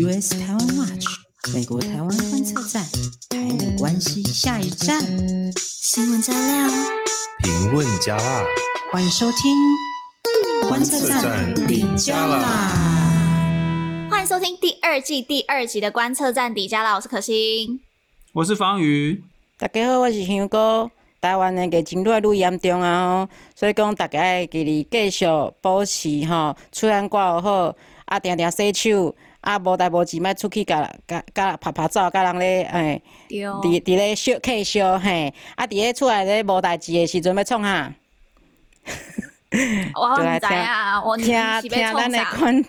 US 台湾 Watch 美国台湾观测站，台美关系下一站，新闻加料，评论加辣，欢迎收听观测站底加啦！欢迎收听第二季第二集的观测站底加啦！我是可心，我是方宇，大家好，我是香哥。台湾的疫情愈来愈严重啊，吼，所以讲大家要记得继续保持吼，出汗挂好，啊，定定洗手，啊，无代无志，莫出去甲甲甲拍拍走，甲人咧，哎，伫伫咧烧客烧嘿，啊，伫咧厝内咧无代志诶时阵要创啥？我 毋知啊，我听听咱的观。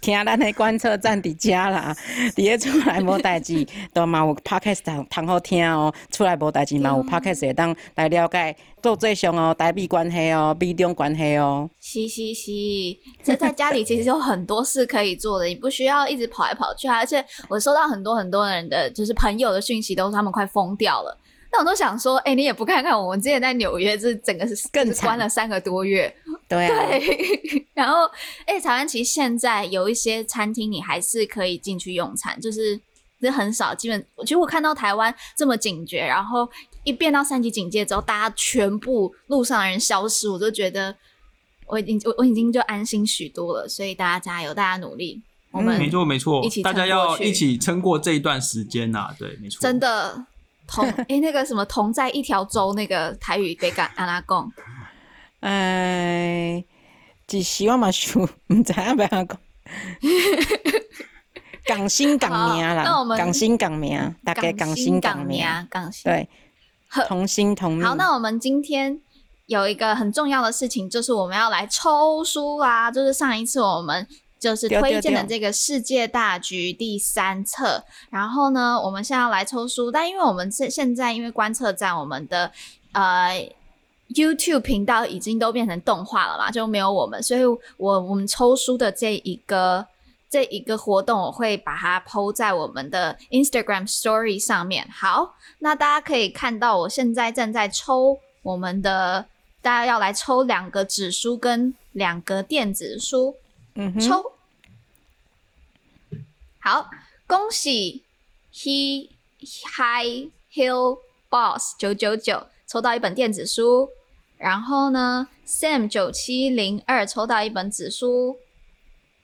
听咱的观测站伫遮啦，伫咧出来无代志，都嘛有 podcast 通通好听哦。出来无代志嘛有 podcast 会当来了解国际上哦，台美关系哦，美中关系哦。是是是，这在家里其实有很多事可以做的，你不需要一直跑来跑去。而且我收到很多很多人的就是朋友的讯息，都是他们快疯掉了。那我都想说，哎、欸，你也不看看我们之前在纽约，这整个是更关了三个多月。对啊。对。然后，哎、欸，台湾其实现在有一些餐厅，你还是可以进去用餐，就是这很少。基本，其实我看到台湾这么警觉，然后一变到三级警戒之后，大家全部路上的人消失，我就觉得我已经我我已经就安心许多了。所以大家加油，大家努力，我们没错没错，一起大家要一起撑过这一段时间呐、啊。对，没错，真的。同哎、欸，那个什么同在一条州，那个台语被干安拉贡，哎，只希望嘛，说唔知要不要讲，港星港名啦，那我们港星港名，大概港星港名，港星对，同心同命。好，那我们今天有一个很重要的事情，就是我们要来抽书啦，就是上一次我们。就是推荐的这个世界大局第三册，然后呢，我们现在要来抽书，但因为我们现现在因为观测站我们的呃 YouTube 频道已经都变成动画了嘛，就没有我们，所以我我们抽书的这一个这一个活动，我会把它 PO 在我们的 Instagram Story 上面。好，那大家可以看到，我现在正在抽我们的，大家要来抽两个纸书跟两个电子书。嗯抽，好，恭喜 He High Hill Boss 九九九抽到一本电子书，然后呢，Sam 九七零二抽到一本纸书，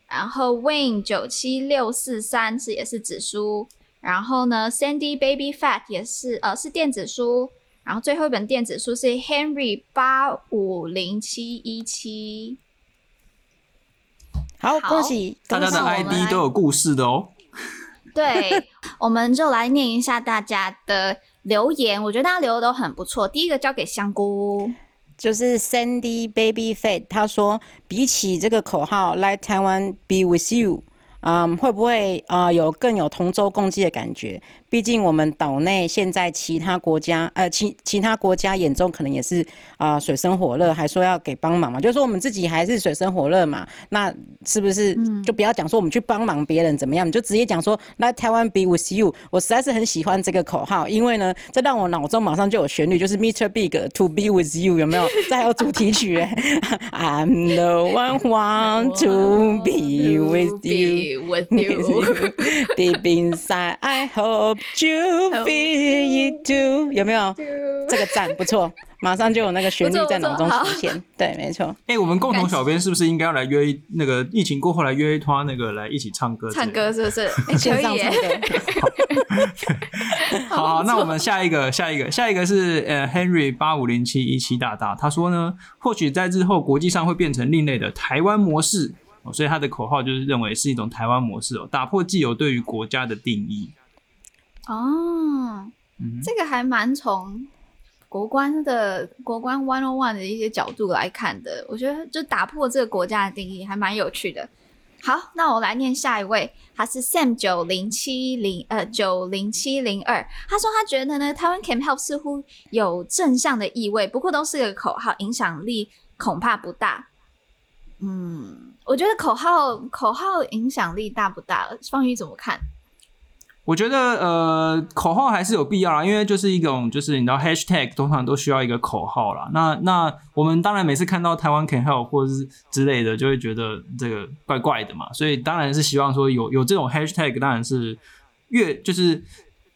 然后 Wayne 九七六四三是也是纸书，然后呢，Sandy Baby Fat 也是呃是电子书，然后最后一本电子书是 Henry 八五零七一七。好，恭喜！大家的 ID 都有故事的哦。对，我们就来念一下大家的留言。我觉得大家留的都很不错。第一个交给香菇，就是 Sandy Baby Fat，他说比起这个口号，Let Taiwan be with you，嗯，会不会啊、呃、有更有同舟共济的感觉？毕竟我们岛内现在其他国家，呃，其其他国家眼中可能也是啊、呃、水深火热，还说要给帮忙嘛，就是说我们自己还是水深火热嘛，那是不是就不要讲说我们去帮忙别人怎么样，你就直接讲说 Let Taiwan be with you。我实在是很喜欢这个口号，因为呢，这让我脑中马上就有旋律，就是 Mr. Big to be with you，有没有？这还有主题曲，I'm the one want to be with you, with you, deep inside I hope. You feel it too，有没有？这个赞不错，马上就有那个旋律在脑中出现。对，没错。哎、欸，我们共同小编是不是应该要来约那个疫情过后来约一团那个来一起唱歌？唱歌是不是？线上唱歌。好，好，那我们下一个，下一个，下一个是呃 Henry 八五零七一七大大，他说呢，或许在日后国际上会变成另类的台湾模式哦，所以他的口号就是认为是一种台湾模式哦，打破既有对于国家的定义。哦，嗯、这个还蛮从国关的国关 one on one 的一些角度来看的，我觉得就打破这个国家的定义还蛮有趣的。好，那我来念下一位，他是 Sam 九零七零呃九零七零二，他说他觉得呢，台湾 Can Help 似乎有正向的意味，不过都是个口号，影响力恐怕不大。嗯，我觉得口号口号影响力大不大？方宇怎么看？我觉得呃，口号还是有必要啦，因为就是一种就是你知道 hashtag 通常都需要一个口号啦。那那我们当然每次看到台湾 can help 或者是之类的，就会觉得这个怪怪的嘛。所以当然是希望说有有这种 hashtag，当然是越就是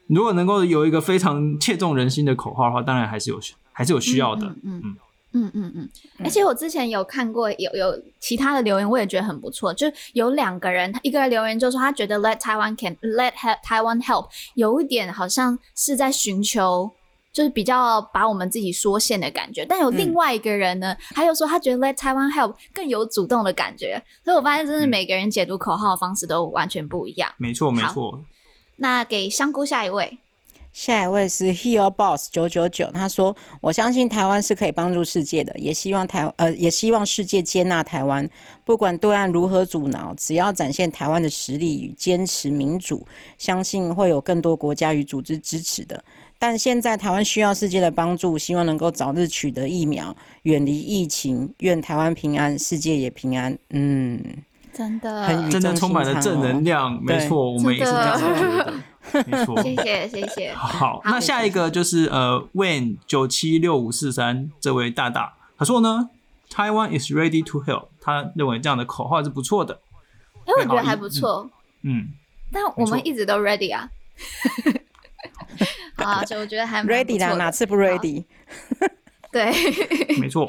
如果能够有一个非常切中人心的口号的话，当然还是有还是有需要的。嗯。嗯嗯嗯嗯嗯，而且我之前有看过有有其他的留言，我也觉得很不错。就有两个人，一个人留言就说他觉得 Let Taiwan can Let Taiwan help 有一点好像是在寻求，就是比较把我们自己缩限的感觉。但有另外一个人呢，他又说他觉得 Let Taiwan help 更有主动的感觉。所以我发现，真的每个人解读口号的方式都完全不一样。没错，没错。那给香菇下一位。下一位是 Heal Boss 九九九，他说：“我相信台湾是可以帮助世界的，也希望台呃也希望世界接纳台湾，不管对岸如何阻挠，只要展现台湾的实力与坚持民主，相信会有更多国家与组织支持的。但现在台湾需要世界的帮助，希望能够早日取得疫苗，远离疫情，愿台湾平安，世界也平安。”嗯，真的，很真的充满了正能量。没错，我们也是这样觉得。没错，谢谢谢谢。好，好，那下一个就是呃，Wayne 九七六五四三这位大大，他说呢，Taiwan is ready to help，他认为这样的口号是不错的。哎，我觉得还不错。嗯，但我们一直都 ready 啊。啊，就我觉得还 ready 啦，哪次不 ready？对，没错。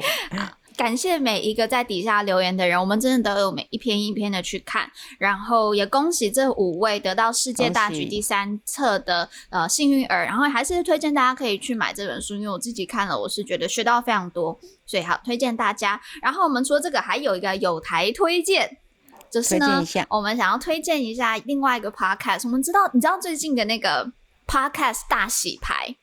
感谢每一个在底下留言的人，我们真的都有每一篇一篇的去看，然后也恭喜这五位得到世界大局第三册的呃幸运儿，然后还是推荐大家可以去买这本书，因为我自己看了，我是觉得学到非常多，所以好推荐大家。然后我们说这个还有一个有台推荐，就是呢，我们想要推荐一下另外一个 podcast，我们知道你知道最近的那个 podcast 大洗牌，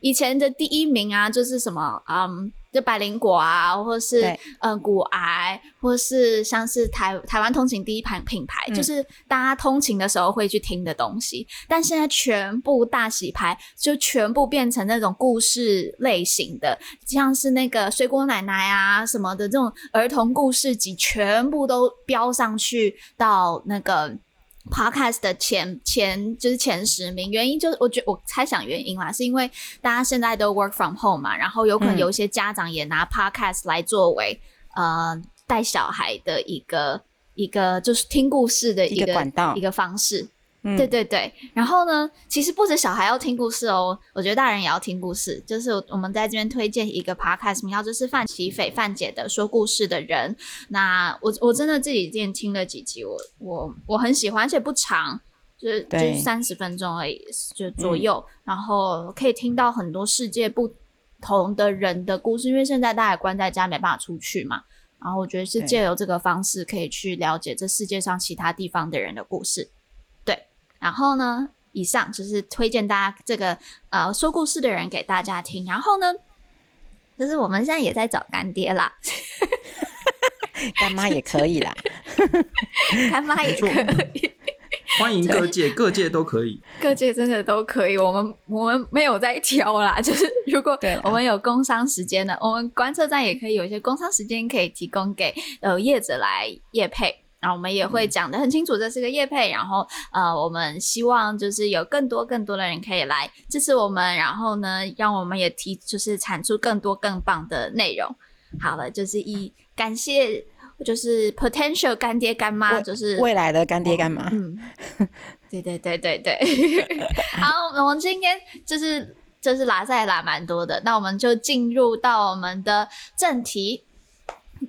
以前的第一名啊就是什么嗯。就百灵果啊，或是嗯骨癌，或是像是台台湾通勤第一盘品牌，嗯，就是大家通勤的时候会去听的东西。但现在全部大洗牌，就全部变成那种故事类型的，像是那个水果奶奶啊什么的这种儿童故事集，全部都飙上去到那个。Podcast 的前前就是前十名，原因就是我觉我猜想原因啦，是因为大家现在都 work from home 嘛，然后有可能有一些家长也拿 Podcast 来作为、嗯、呃带小孩的一个一个就是听故事的一个，一个管道一个方式。嗯、对对对，然后呢，其实不止小孩要听故事哦，我觉得大人也要听故事。就是我们在这边推荐一个 podcast，名号就是范奇斐范姐的说故事的人。那我我真的自己之前听了几集，我我我很喜欢，而且不长，就是就是三十分钟而已，就左右、嗯，然后可以听到很多世界不同的人的故事。因为现在大家也关在家，没办法出去嘛，然后我觉得是借由这个方式，可以去了解这世界上其他地方的人的故事。然后呢，以上就是推荐大家这个呃说故事的人给大家听。然后呢，就是我们现在也在找干爹啦，干妈也可以啦，干妈也可以，欢迎各界，各界都可以，各界真的都可以。我们我们没有在挑啦，就是如果我们有工商时间的，我们观测站也可以有一些工商时间可以提供给呃业者来业配。然后我们也会讲的很清楚，这是个业配。然后，呃，我们希望就是有更多更多的人可以来支持我们，然后呢，让我们也提就是产出更多更棒的内容。好了，就是以感谢就是 potential 干爹干妈，就是未来的干爹干妈。嗯，对对对对对。好，我们今天就是就是拉赛拉蛮多的，那我们就进入到我们的正题。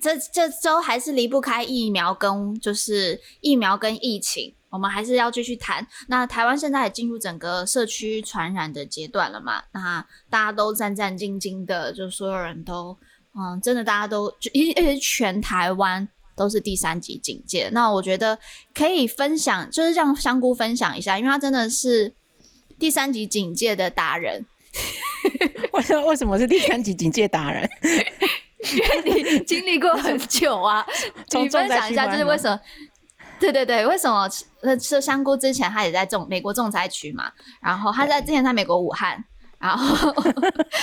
这这周还是离不开疫苗跟就是疫苗跟疫情，我们还是要继续谈。那台湾现在也进入整个社区传染的阶段了嘛？那大家都战战兢兢的，就所有人都嗯，真的大家都因为全台湾都是第三级警戒。那我觉得可以分享，就是让香菇分享一下，因为他真的是第三级警戒的达人。为什么为什么是第三级警戒达人？因为你经历过很久啊，你分享一下，就是为什么？对对对，为什么？那，吃香菇之前他也在重美国重灾区嘛，然后他在之前在美国武汉，然后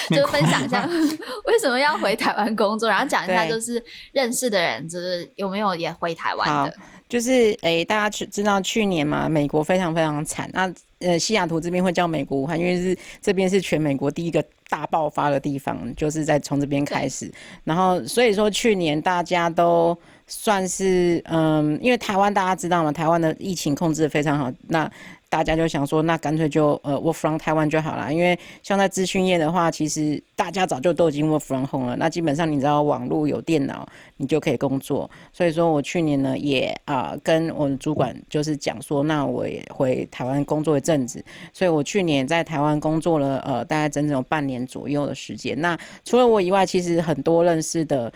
就分享一下 为什么要回台湾工作，然后讲一下就是认识的人，就是有没有也回台湾的。就是诶、欸，大家去知道去年嘛，美国非常非常惨。那呃，西雅图这边会叫美国武汉，因为是这边是全美国第一个大爆发的地方，就是在从这边开始。然后所以说去年大家都算是嗯，因为台湾大家知道嘛，台湾的疫情控制的非常好。那大家就想说，那干脆就呃 work from 台湾就好了，因为像在资讯业的话，其实大家早就都已经 work from home 了。那基本上你知道网络有电脑，你就可以工作。所以说我去年呢也啊、跟我的主管就是讲说，那我也回台湾工作一阵子。所以我去年在台湾工作了呃大概整整有半年左右的时间。那除了我以外，其实很多认识的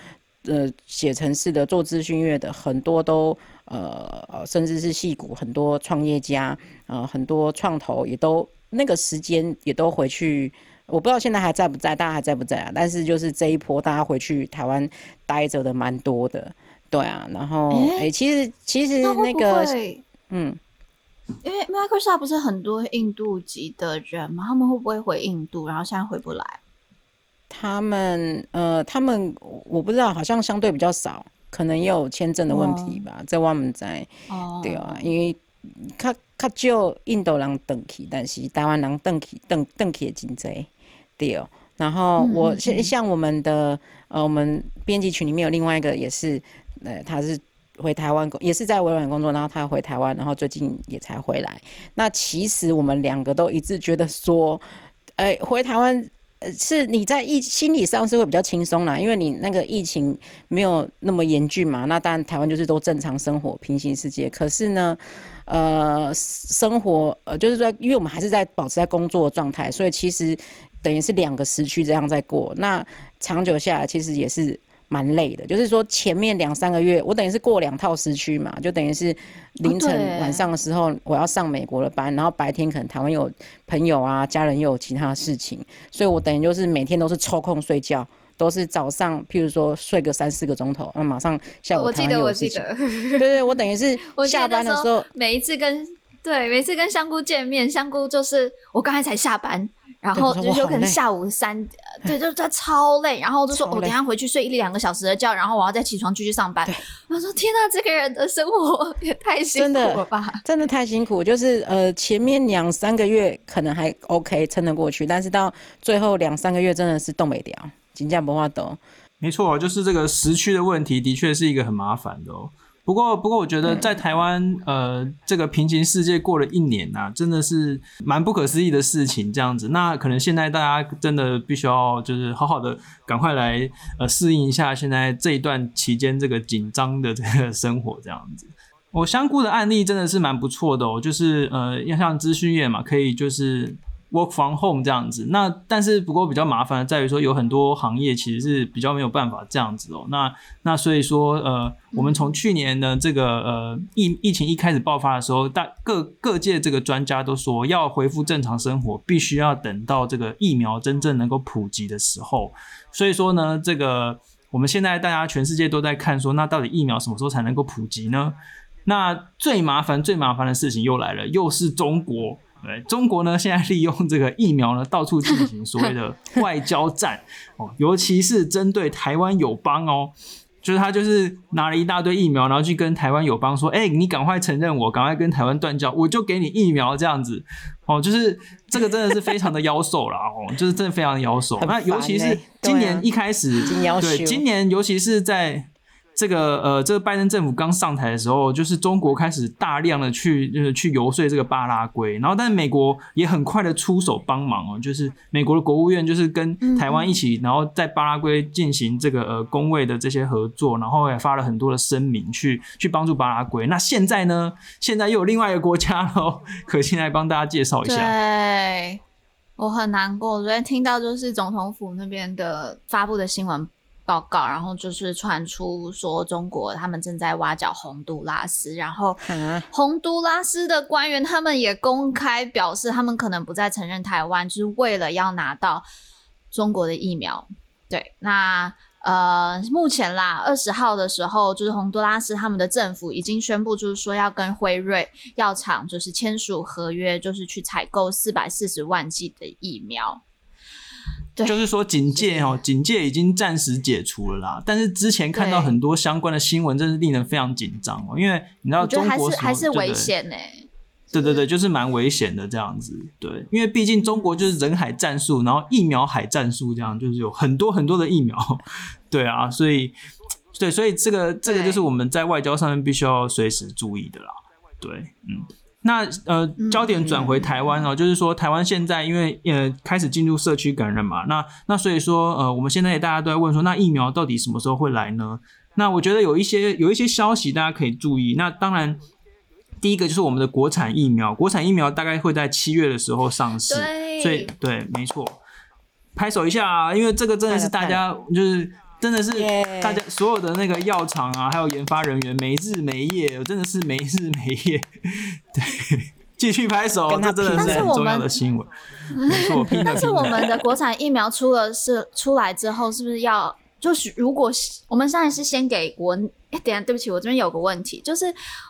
呃写程式的、做资讯业的很多都。呃，甚至是戏股很多创业家，呃，很多创投也都那个时间也都回去，我不知道现在还在不在，大家还在不在啊？但是就是这一波大家回去台湾待着的蛮多的，对啊。然后，哎、欸欸，其实其实那个，嗯，因为 Microsoft 不是很多印度籍的人嘛，他们会不会回印度？然后现在回不来？他们呃，他们我不知道，好像相对比较少。可能也有签证的问题吧，这我们在，对啊，因为较较少印度人登去，但是台湾人登去登登去也真多，对哦。然后我像像我们的呃，我们编辑群里面有另外一个也是，呃，他是回台湾工，也是在微软工作，然后他回台湾，然后最近也才回来。那其实我们两个都一致觉得说，哎，回台湾。是你在疫心理上是会比较轻松啦，因为你那个疫情没有那么严峻嘛。那当然台湾就是都正常生活，平行世界。可是呢，呃，生活呃就是说，因为我们还是在保持在工作状态，所以其实等于是两个时区这样在过。那长久下来，其实也是。蛮累的，就是说前面两三个月，我等于是过两套时区嘛，就等于是凌晨晚上的时候我要上美国的班，然后白天可能台湾有朋友啊、家人又有其他事情，所以我等于就是每天都是抽空睡觉，都是早上譬如说睡个三四个钟头，那马上下午。我记得，我记得，对对，我等于是 下班的时候，每一次跟对每次跟香菇见面，香菇就是我刚才才下班。然后就有可能下午三，对，就他超累，然后就说我等下回去睡一两个小时的觉，然后我要再起床继续上班。我说天呐，这个人的生活 也太辛苦了吧！真的，真的太辛苦，就是呃前面两三个月可能还 OK 撑得过去，但是到最后两三个月真的是冻未条，真的没办法。没错，就是这个时区的问题，的确是一个很麻烦的哦。不过，不过，我觉得在台湾，呃，这个平行世界过了一年呐、啊，真的是蛮不可思议的事情。这样子，那可能现在大家真的必须要就是好好的赶快来呃适应一下现在这一段期间这个紧张的这个生活这样子。我香菇的案例真的是蛮不错的哦，就是呃，要像资讯业嘛，可以就是。Work from home 这样子，那但是不过比较麻烦的在于说，有很多行业其实是比较没有办法这样子哦。那那所以说，呃，我们从去年的这个呃疫疫情一开始爆发的时候，大各各界这个专家都说，要恢复正常生活，必须要等到这个疫苗真正能够普及的时候。所以说呢，这个我们现在大家全世界都在看说，那到底疫苗什么时候才能够普及呢？那最麻烦最麻烦的事情又来了，又是中国。对，中国呢，现在利用这个疫苗呢，到处进行所谓的 外交战哦，尤其是针对台湾友邦哦，就是他就是拿了一大堆疫苗，然后去跟台湾友邦说，哎，你赶快承认我，赶快跟台湾断交，我就给你疫苗这样子哦，就是这个真的是非常的妖兽了哦，就是真的非常的夭寿。那尤其是今年一开始，对，今年尤其是在。这个呃，这个拜登政府刚上台的时候，就是中国开始大量的去就是去游说这个巴拉圭，然后但是美国也很快的出手帮忙哦，就是美国的国务院就是跟台湾一起，然后在巴拉圭进行这个呃工位的这些合作，然后也发了很多的声明去去帮助巴拉圭。那现在呢，现在又有另外一个国家喽，可先来帮大家介绍一下。对，我很难过，昨天听到就是总统府那边的发布的新闻。报告，然后就是传出说中国他们正在挖角洪都拉斯，然后 洪都拉斯的官员他们也公开表示，他们可能不再承认台湾，就是为了要拿到中国的疫苗。对，那呃，目前啦，二十号的时候，就是洪都拉斯他们的政府已经宣布，就是说要跟辉瑞药厂就是签署合约，就是去采购四百四十万剂的疫苗。对就是说警戒哦，警戒已经暂时解除了啦。但是之前看到很多相关的新闻，真是令人非常紧张哦。因为你知道中国还是还是危险呢。对对对，就是蛮危险的这样子。对，因为毕竟中国就是人海战术，然后疫苗海战术这样，就是有很多很多的疫苗。对啊，所以对，所以这个这个就是我们在外交上面必须要随时注意的啦。对，嗯。那呃，焦点转回台湾哦，就是说台湾现在因为呃开始进入社区感染嘛，那那所以说呃，我们现在大家都在问说，那疫苗到底什么时候会来呢？那我觉得有一些有一些消息大家可以注意。那当然，第一个就是我们的国产疫苗，国产疫苗大概会在七月的时候上市，所以对，没错，拍手一下啊，因为这个真的是大家就是。真的是大家所有的那个药厂啊，还有研发人员没日没夜，真的是没日没夜。对，继续拍手，这真的是很重要的新闻。没错，但是我们的国产疫苗出了是出来之后，是不是要就是如果我们现在是先给国？哎，等下对不起，我这边有个问题，就是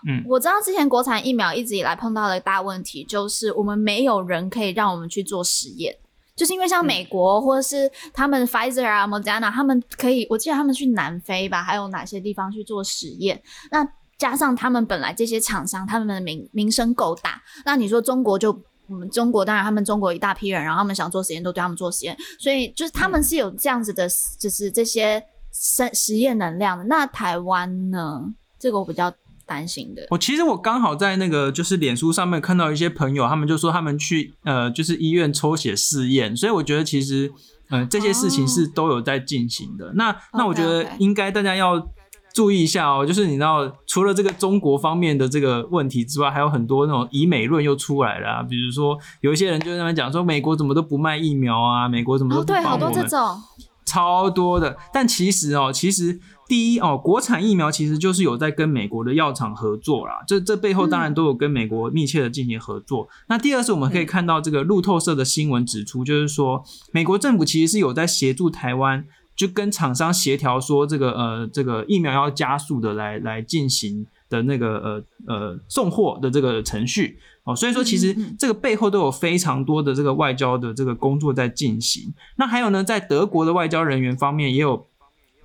嗯，我知道之前国产疫苗一直以来碰到的大问题，就是我们没有人可以让我们去做实验。就是因为像美国或者是他们 Pfizer 啊、Moderna，他们可以，我记得他们去南非吧，还有哪些地方去做实验？那加上他们本来这些厂商，他们的名名声够大，那你说中国就我们中国，当然他们中国一大批人，然后他们想做实验都对他们做实验，所以就是他们是有这样子的，就是这些实实验能量的。那台湾呢？这个我比较。担心的，我其实我刚好在那个就是脸书上面看到一些朋友，他们就说他们去呃就是医院抽血试验，所以我觉得其实呃这些事情是都有在进行的。Oh. 那那我觉得应该大家要注意一下哦，就是你知道除了这个中国方面的这个问题之外，还有很多那种以美论又出来了啊，比如说有一些人就在那边讲说美国怎么都不卖疫苗啊，美国怎么都不帮我们，oh, 对，好多这种超多的，但其实哦，其实。第一哦，国产疫苗其实就是有在跟美国的药厂合作啦，这这背后当然都有跟美国密切的进行合作。嗯、那第二是我们可以看到这个路透社的新闻指出，就是说美国政府其实是有在协助台湾，就跟厂商协调说这个呃这个疫苗要加速的来来进行的那个呃呃送货的这个程序哦，所以说其实这个背后都有非常多的这个外交的这个工作在进行。那还有呢，在德国的外交人员方面也有。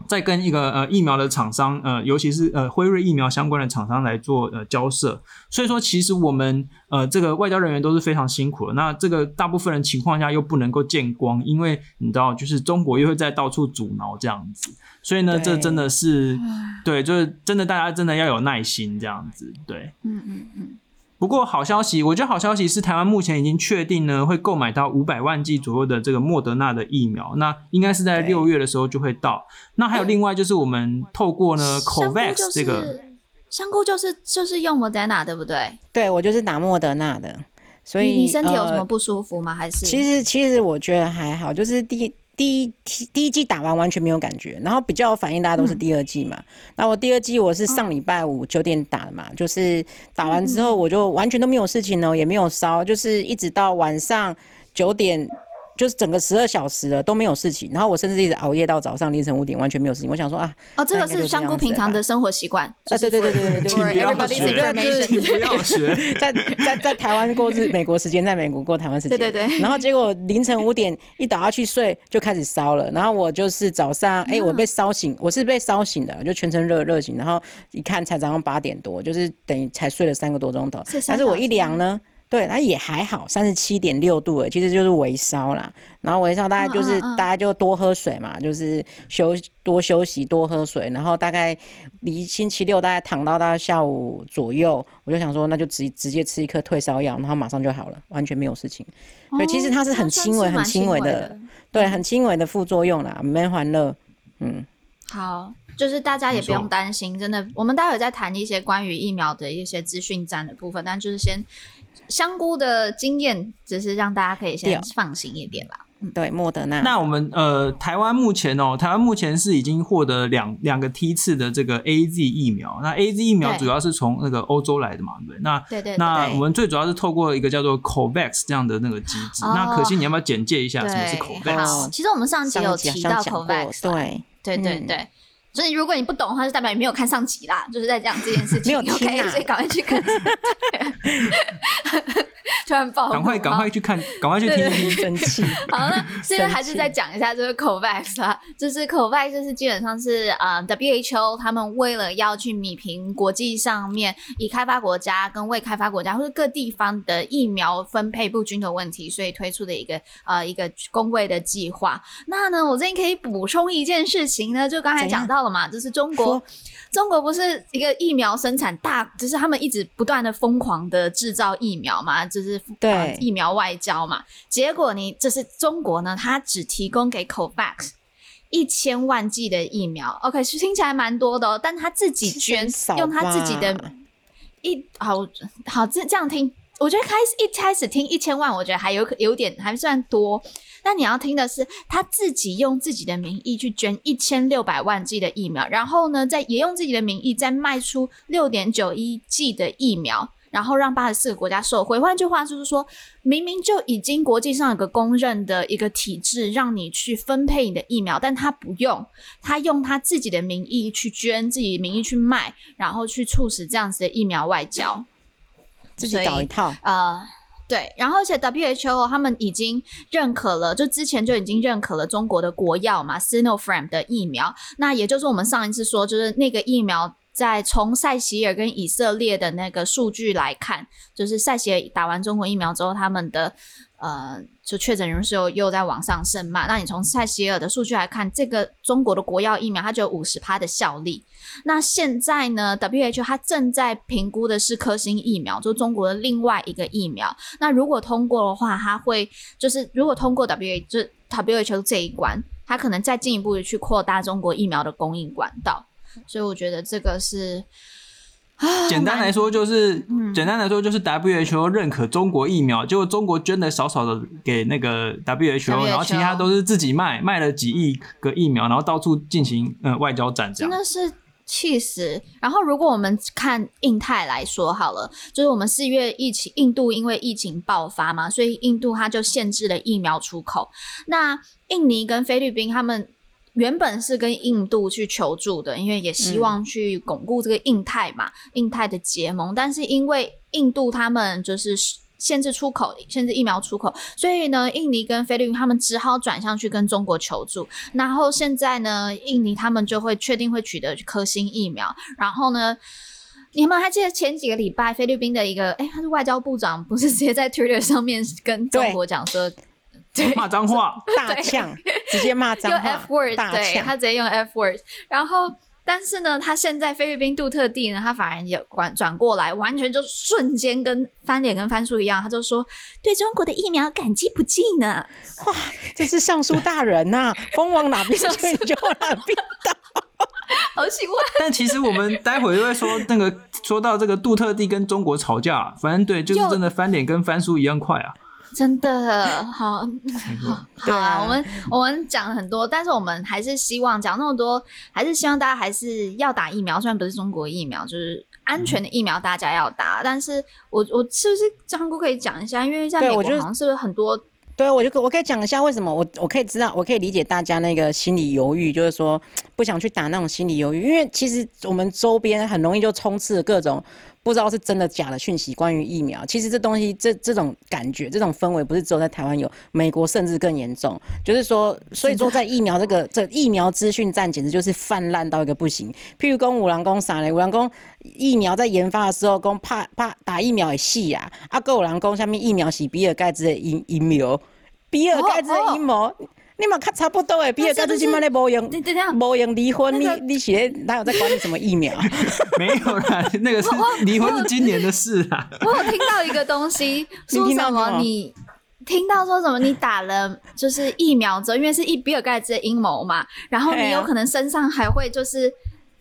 在跟一个呃疫苗的厂商，呃，尤其是呃辉瑞疫苗相关的厂商来做呃交涉，所以说其实我们呃这个外交人员都是非常辛苦的。那这个大部分人情况下又不能够见光，因为你知道，就是中国又会在到处阻挠这样子，所以呢，这真的是 对，就是真的大家真的要有耐心这样子，对，嗯嗯嗯。不过好消息，我觉得好消息是台湾目前已经确定呢，会购买到五百万剂左右的这个莫德纳的疫苗，那应该是在六月的时候就会到。那还有另外就是我们透过呢 COVAX 这个香菇就是就是用莫德纳对不对？对，我就是打莫德纳的，所以你身体有什么不舒服吗？呃、还是其实其实我觉得还好，就是第一。第一第一季打完完全没有感觉，然后比较有反应，大家都是第二季嘛。那、嗯、我第二季我是上礼拜五九点打的嘛，就是打完之后我就完全都没有事情呢，也没有烧，就是一直到晚上九点。就是整个十二小时了都没有事情，然后我甚至一直熬夜到早上凌晨五点，完全没有事情。我想说啊，哦，这个是香菇平常的生活习惯啊，对对对对对对，对，不要学，不要学，在在在台湾过日美国时间，在美国过台湾时间，对对对。然后结果凌晨五点一倒下去睡就开始烧了，然后我就是早上哎、欸，我被烧醒，我是被烧醒的，就全程热热醒，然后一看才早上八点多，就是等于才睡了三个多钟头，但是我一量呢。对，那也还好，三十七点六度诶，其实就是微烧啦。然后微烧大概就是大家就多喝水嘛，就是休多休息多喝水。然后大概离星期六大概躺到大概下午左右，我就想说那就直直接吃一颗退烧药，然后马上就好了，完全没有事情。对，其实它是很轻微很轻微的，对，很轻微的副作用啦，没欢乐。嗯，好，就是大家也不用担心，真的，我们待会再谈一些关于疫苗的一些资讯站的部分，但就是先。香菇的经验只是让大家可以先放心一点啦。对，莫德纳。那我们呃，台湾目前哦，台湾目前是已经获得两两个梯次的这个 A Z 疫苗。那 A Z 疫苗主要是从那个欧洲来的嘛，对，对那对，对对。那我们最主要是透过一个叫做 COVAX 这样的那个机制。哦、那可心，你要不要简介一下什么是 COVAX？其实我们上集有提到 COVAX，对对对对。所以如果你不懂的话，就代表你没有看上集啦，就是在讲这件事情。没有听啊。OK，所以赶快去看。突然爆，赶快赶快去看，赶快去听听，生气。好，那现在还是再讲一下这个 COVAX 啊，就是 COVAX 就是基本上是呃 WHO 他们为了要去米平国际上面以开发国家跟未开发国家或者各地方的疫苗分配不均的问题，所以推出的一个呃一个公卫的计划。那呢，我这边可以补充一件事情呢，就刚才讲到了嘛，就是中国。中国不是一个疫苗生产大，就是他们一直不断的疯狂的制造疫苗嘛，就是对、呃、疫苗外交嘛。结果你就是中国呢，它只提供给 COVAX 一千万剂的疫苗，OK，是听起来蛮多的哦，但他自己捐，用他自己的一好好这这样听，我觉得开始一开始听一千万，我觉得还有有点还算多。但你要听的是，他自己用自己的名义去捐一千六百万剂的疫苗，然后呢，再也用自己的名义再卖出六点九一剂的疫苗，然后让八十四个国家受惠。换句话就是说，明明就已经国际上有个公认的一个体制，让你去分配你的疫苗，但他不用，他用他自己的名义去捐，自己名义去卖，然后去促使这样子的疫苗外交，自己搞一套啊。呃对，然后而且 WHO 他们已经认可了，就之前就已经认可了中国的国药嘛，Sinopharm 的疫苗。那也就是我们上一次说，就是那个疫苗在从塞西尔跟以色列的那个数据来看，就是塞西尔打完中国疫苗之后，他们的。呃，就确诊人数又又在往上升嘛。那你从塞西尔的数据来看，这个中国的国药疫苗它就有五十趴的效力。那现在呢，WHO 它正在评估的是科兴疫苗，就中国的另外一个疫苗。那如果通过的话，它会就是如果通过 WHO 就 WHO 这一关，它可能再进一步的去扩大中国疫苗的供应管道。所以我觉得这个是。简单来说就是，嗯、简单来说就是 WHO 认可中国疫苗，结果中国捐的少少的给那个 WHO, WHO，然后其他都是自己卖，卖了几亿个疫苗，然后到处进行呃外交战，这样真的是气死。然后如果我们看印太来说好了，就是我们四月疫情，印度因为疫情爆发嘛，所以印度它就限制了疫苗出口。那印尼跟菲律宾他们。原本是跟印度去求助的，因为也希望去巩固这个印太嘛，嗯、印太的结盟。但是因为印度他们就是限制出口，限制疫苗出口，所以呢，印尼跟菲律宾他们只好转向去跟中国求助。然后现在呢，印尼他们就会确定会取得科兴疫苗。然后呢，你们还记得前几个礼拜菲律宾的一个，哎，他是外交部长，不是直接在 Twitter 上面跟中国讲说。骂脏话，大呛，直接骂脏话，用 F word，对，他直接用 F word。然后，但是呢，他现在菲律宾杜特地呢，他反而也转转过来，完全就瞬间跟翻脸跟翻书一样，他就说对中国的疫苗感激不尽呢。哇，这是尚书大人呐、啊，风往哪边吹就往哪边倒，好喜欢。但其实我们待会儿又会说那个，说到这个杜特地跟中国吵架，反正对，就是真的翻脸跟翻书一样快啊。真的好，好好啊！我们我们讲了很多，但是我们还是希望讲那么多，还是希望大家还是要打疫苗。虽然不是中国疫苗，就是安全的疫苗，大家要打。嗯、但是我我是不是张姑可以讲一下？因为在美国好像是不是很多？对，我就我可以讲一下为什么我我可以知道，我可以理解大家那个心理犹豫，就是说不想去打那种心理犹豫，因为其实我们周边很容易就充斥各种。不知道是真的假的讯息，关于疫苗，其实这东西这这种感觉，这种氛围不是只有在台湾有，美国甚至更严重。就是说，所以说在疫苗这个这疫苗资讯站，简直就是泛滥到一个不行。譬如说有人说啥嘞？五郎公疫苗在研发的时候，公怕怕打疫苗也死啊，啊，还有人说下面疫苗是比尔盖茨的阴阴谋，比尔盖茨的阴谋。哦哦你嘛看差不多诶，比尔盖茨今麦咧无用，无用离婚，你你是咧哪有在管你什么疫苗？没有啦，那个是离婚是今年的事啊。我有听到一个东西，说什么？你听到说什么？你打了就是疫苗之后，因为是一比尔盖茨的阴谋嘛，然后你有可能身上还会就是。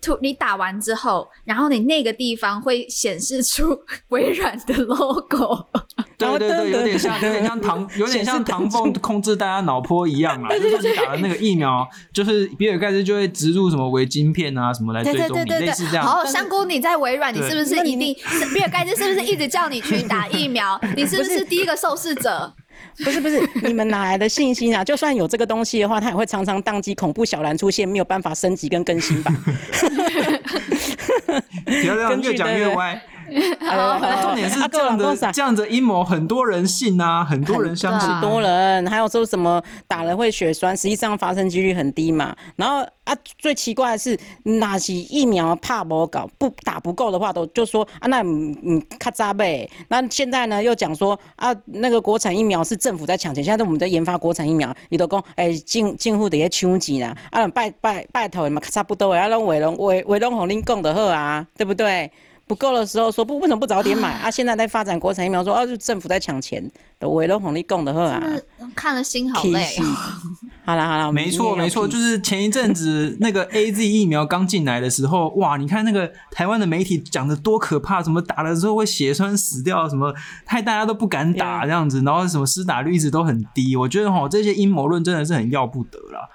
突你打完之后，然后你那个地方会显示出 微软的 logo。对对对，有点像，有点像唐，有点像唐凤控制大家脑波一样嘛。就是你打了那个疫苗，就是比尔盖茨就会植入什么微晶片啊什么来追踪你，类似这样。好，香菇你在微软，你是不是一定？比尔盖茨是不是一直叫你去打疫苗？你是不是第一个受试者？不是不是，你们哪来的信心啊？就算有这个东西的话，它也会常常宕机，恐怖小蓝出现，没有办法升级跟更新吧。不要这样越讲越歪。重点是这样的，这样的阴谋很多人信啊，很多人相信，很多人还有说什么打了会血栓，实际上发生几率很低嘛。然后啊，最奇怪的是，那些疫苗怕不搞不打不够的话，都就说啊，那嗯咔嚓呗。那现在呢，又讲说啊，那个国产疫苗是政府在抢钱，现在我们在研发国产疫苗，你都讲哎，进进户的些抢钱啦，啊拜拜拜托嘛，差不多啊，拢为拢为为拢红恁讲的好啊，对不对？不够的时候说不，为什么不早点买啊？现在在发展国产疫苗说，哦啊，是政府在抢钱，都为了红利供的喝啊。看了心好累。好了好了，没错没错，就是前一阵子那个 A Z 疫苗刚进来的时候，哇，你看那个台湾的媒体讲的多可怕，什么打了之后会血栓死掉，什么害大家都不敢打这样子，然后什么施打率一直都很低。我觉得哈，这些阴谋论真的是很要不得啦。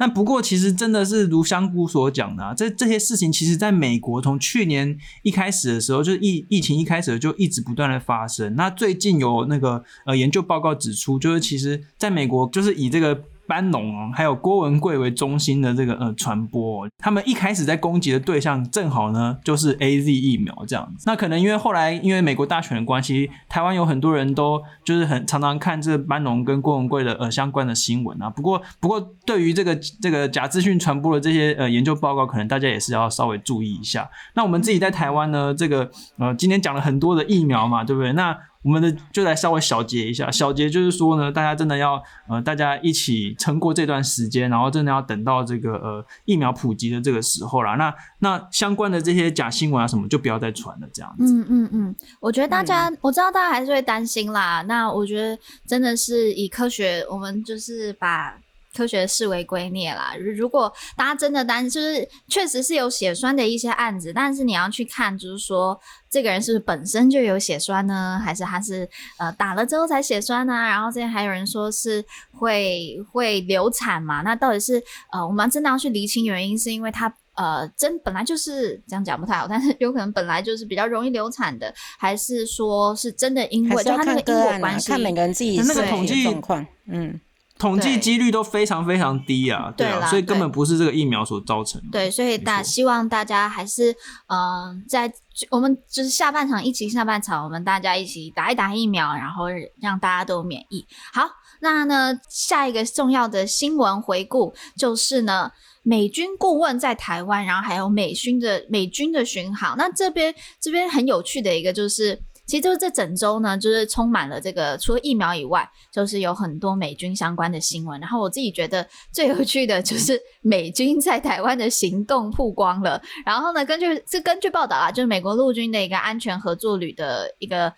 那不过，其实真的是如香菇所讲的，啊，这这些事情，其实在美国从去年一开始的时候，就是疫疫情一开始就一直不断的发生。那最近有那个呃研究报告指出，就是其实在美国，就是以这个。班农啊，还有郭文贵为中心的这个呃传播，他们一开始在攻击的对象正好呢就是 AZ 疫苗这样子。那可能因为后来因为美国大选的关系，台湾有很多人都就是很常常看这个班农跟郭文贵的呃相关的新闻啊。不过不过对于这个这个假资讯传播的这些呃研究报告，可能大家也是要稍微注意一下。那我们自己在台湾呢，这个呃今天讲了很多的疫苗嘛，对不对？那我们的就来稍微小结一下，小结就是说呢，大家真的要呃，大家一起撑过这段时间，然后真的要等到这个呃疫苗普及的这个时候啦。那那相关的这些假新闻啊什么，就不要再传了，这样子。嗯嗯嗯，我觉得大家，嗯、我知道大家还是会担心啦。那我觉得真的是以科学，我们就是把。科学视为圭臬啦。如果大家真的担心，就是确实是有血栓的一些案子，但是你要去看，就是说这个人是不是本身就有血栓呢？还是他是呃打了之后才血栓呢？然后之前还有人说是会会流产嘛？那到底是呃我们真的要去厘清原因，是因为他呃真本来就是这样讲不太好，但是有可能本来就是比较容易流产的，还是说是真的因为就他那个因果关系，看每个人自己那个统计状况，嗯。统计几率都非常非常低啊，对，对啊，所以根本不是这个疫苗所造成的。对，所以大希望大家还是嗯、呃，在我们就是下半场疫情下半场，我们大家一起打一打疫苗，然后让大家都免疫。好，那呢下一个重要的新闻回顾就是呢，美军顾问在台湾，然后还有美军的美军的巡航。那这边这边很有趣的一个就是。其实就是这整周呢，就是充满了这个除了疫苗以外，就是有很多美军相关的新闻。然后我自己觉得最有趣的就是 美军在台湾的行动曝光了。然后呢，根据是根据报道啊，就是美国陆军的一个安全合作旅的一个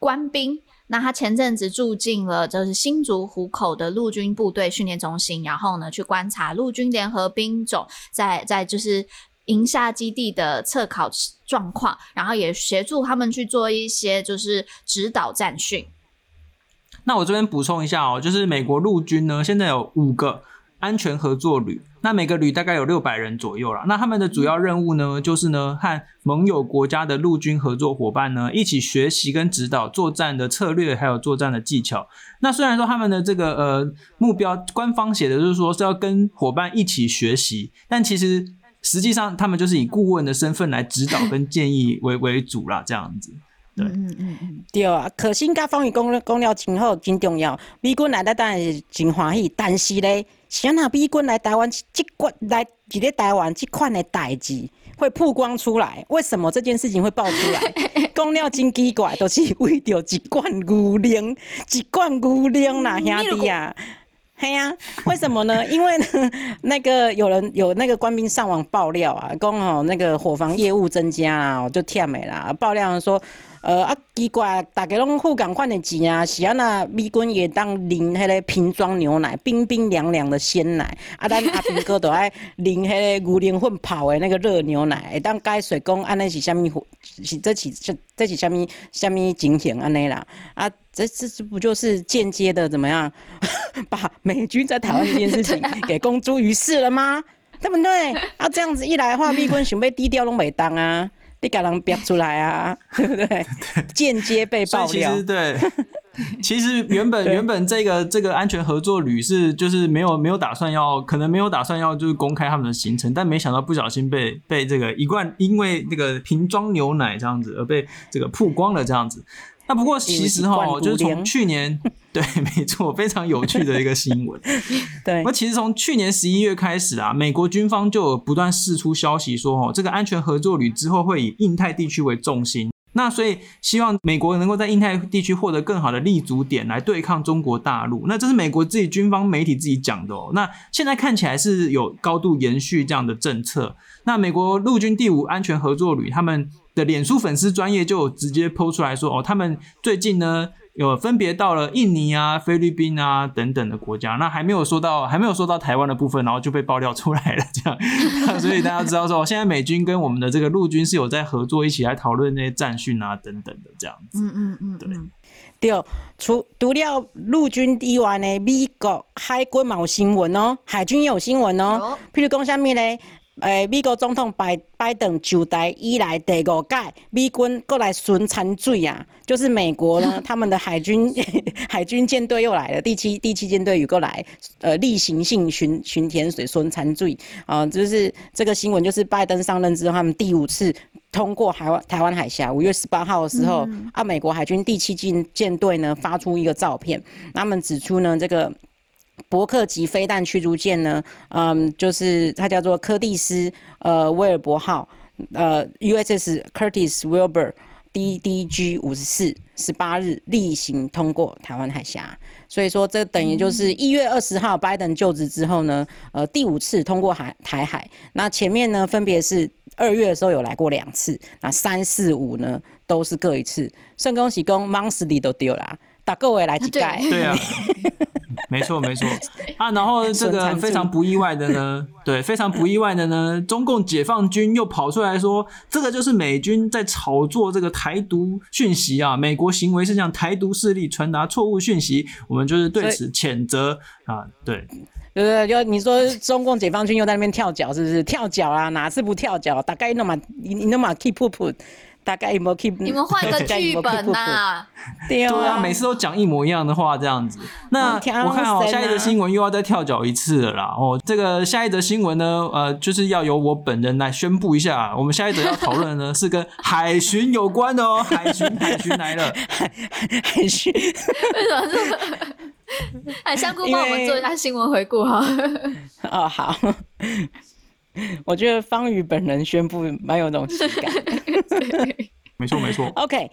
官兵，那他前阵子住进了就是新竹湖口的陆军部队训练中心，然后呢去观察陆军联合兵种在在就是。营下基地的测考状况，然后也协助他们去做一些就是指导战训。那我这边补充一下哦，就是美国陆军呢，现在有五个安全合作旅，那每个旅大概有六百人左右啦。那他们的主要任务呢，就是呢和盟友国家的陆军合作伙伴呢一起学习跟指导作战的策略，还有作战的技巧。那虽然说他们的这个呃目标，官方写的就是说是要跟伙伴一起学习，但其实。实际上，他们就是以顾问的身份来指导跟建议为为主啦，这样子。对，嗯嗯嗯，对啊。可心甲方宇讲讲了真好，真重要。美军来的当然是真欢喜，但是咧，像那美军来台湾这款来伫咧台湾这款的代志会曝光出来，为什么这件事情会爆出来？讲了真奇怪，都、是为着一罐牛奶，一罐牛奶啦，兄弟啊！嘿呀、啊，为什么呢？因为呢，那个有人有那个官兵上网爆料啊，刚好那个伙房业务增加啊，就忝的啦。爆料说，呃啊奇怪，大家拢付共款的钱啊，是安那美军也当啉迄个瓶装牛奶，冰冰凉凉的鲜奶，啊，咱阿平哥都爱啉迄个牛奶混泡的那个热牛奶，会当解说讲安尼是虾米？是这是这这是虾米虾米情形安尼啦？啊，这这这不就是间接的怎么样？把美军在台湾这件事情 给公诸于世了吗？对不对？啊，这样子一来的话，美军想被低调拢袂当啊，你给人表出来啊，对不对？间接被爆料。对，其实原本原本这个这个安全合作旅是就是没有没有打算要，可能没有打算要就是公开他们的行程，但没想到不小心被被这个一罐因为那个瓶装牛奶这样子而被这个曝光了这样子。那不过其实哈，就是从去年，对，没错，非常有趣的一个新闻。对，那其实从去年十一月开始啊，美国军方就有不断释出消息说，哦，这个安全合作旅之后会以印太地区为重心。那所以希望美国能够在印太地区获得更好的立足点来对抗中国大陆。那这是美国自己军方媒体自己讲的哦。那现在看起来是有高度延续这样的政策。那美国陆军第五安全合作旅他们的脸书粉丝专业就直接抛出来说哦，他们最近呢。有分别到了印尼啊、菲律宾啊等等的国家，那还没有说到还没有说到台湾的部分，然后就被爆料出来了，这样，所以大家知道说，现在美军跟我们的这个陆军是有在合作，一起来讨论那些战训啊等等的这样子。嗯嗯嗯，对。对，除除了陆军以外呢，美国海军嘛有新闻哦，海军也有新闻哦，譬如讲什么呢？诶，美国总统拜拜登就台以来第五届，美军过来巡参水啊，就是美国呢，他们的海军 海军舰队又来了，第七第七舰队又过来，呃，例行性巡巡田水巡参水啊，就是这个新闻，就是拜登上任之后，他们第五次通过海湾台湾海峡，五月十八号的时候，嗯、啊，美国海军第七舰舰队呢发出一个照片，他们指出呢这个。伯克级飞弹驱逐舰呢，嗯，就是它叫做柯蒂斯呃威尔伯号，呃 USS Curtis Wilbur DDG 五十四十八日例行通过台湾海峡，所以说这等于就是一月二十号拜登就职之后呢，呃第五次通过海台海，那前面呢分别是二月的时候有来过两次，那三四五呢都是各一次，圣恭喜恭 monthly 都丢了，打各位来几盖，对啊。没错，没错啊，然后这个非常不意外的呢，对，非常不意外的呢，中共解放军又跑出来说，这个就是美军在炒作这个台独讯息啊，美国行为是向台独势力传达错误讯息，我们就是对此谴责啊，对，对对，就你说中共解放军又在那边跳脚，是不是跳脚啊？哪次不跳脚？大概那么你你那么 keep put。大概有没有 keep？你们换个 剧本呐、啊？对啊，每次都讲一模一样的话，这样子。那我看好下一则新闻又要再跳脚一次了啦。哦，这个下一则新闻呢，呃，就是要由我本人来宣布一下。我们下一则要讨论的呢，是跟海巡有关的哦。海巡，海巡来了。海巡，为什么这么？哎，香菇帮我们做一下新闻回顾哈。哦，好。我觉得方宇本人宣布蛮有那种质感。没错没错。OK，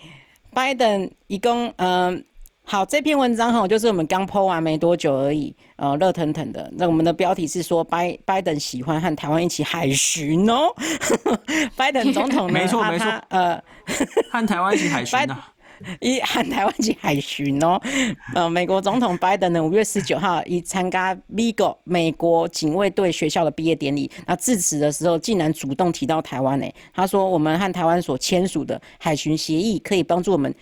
拜登一共嗯，好，这篇文章哈，就是我们刚 po 完没多久而已，呃，热腾腾的。那我们的标题是说拜拜登喜欢和台湾一起海巡哦。拜登总统呢？没错没错。呃，和台湾一起海巡啊。一和台湾去海巡哦，呃，美国总统拜登呢，五月十九号以参加美国美国警卫队学校的毕业典礼，那致辞的时候竟然主动提到台湾呢。他说，我们和台湾所签署的海巡协议可以帮助我们，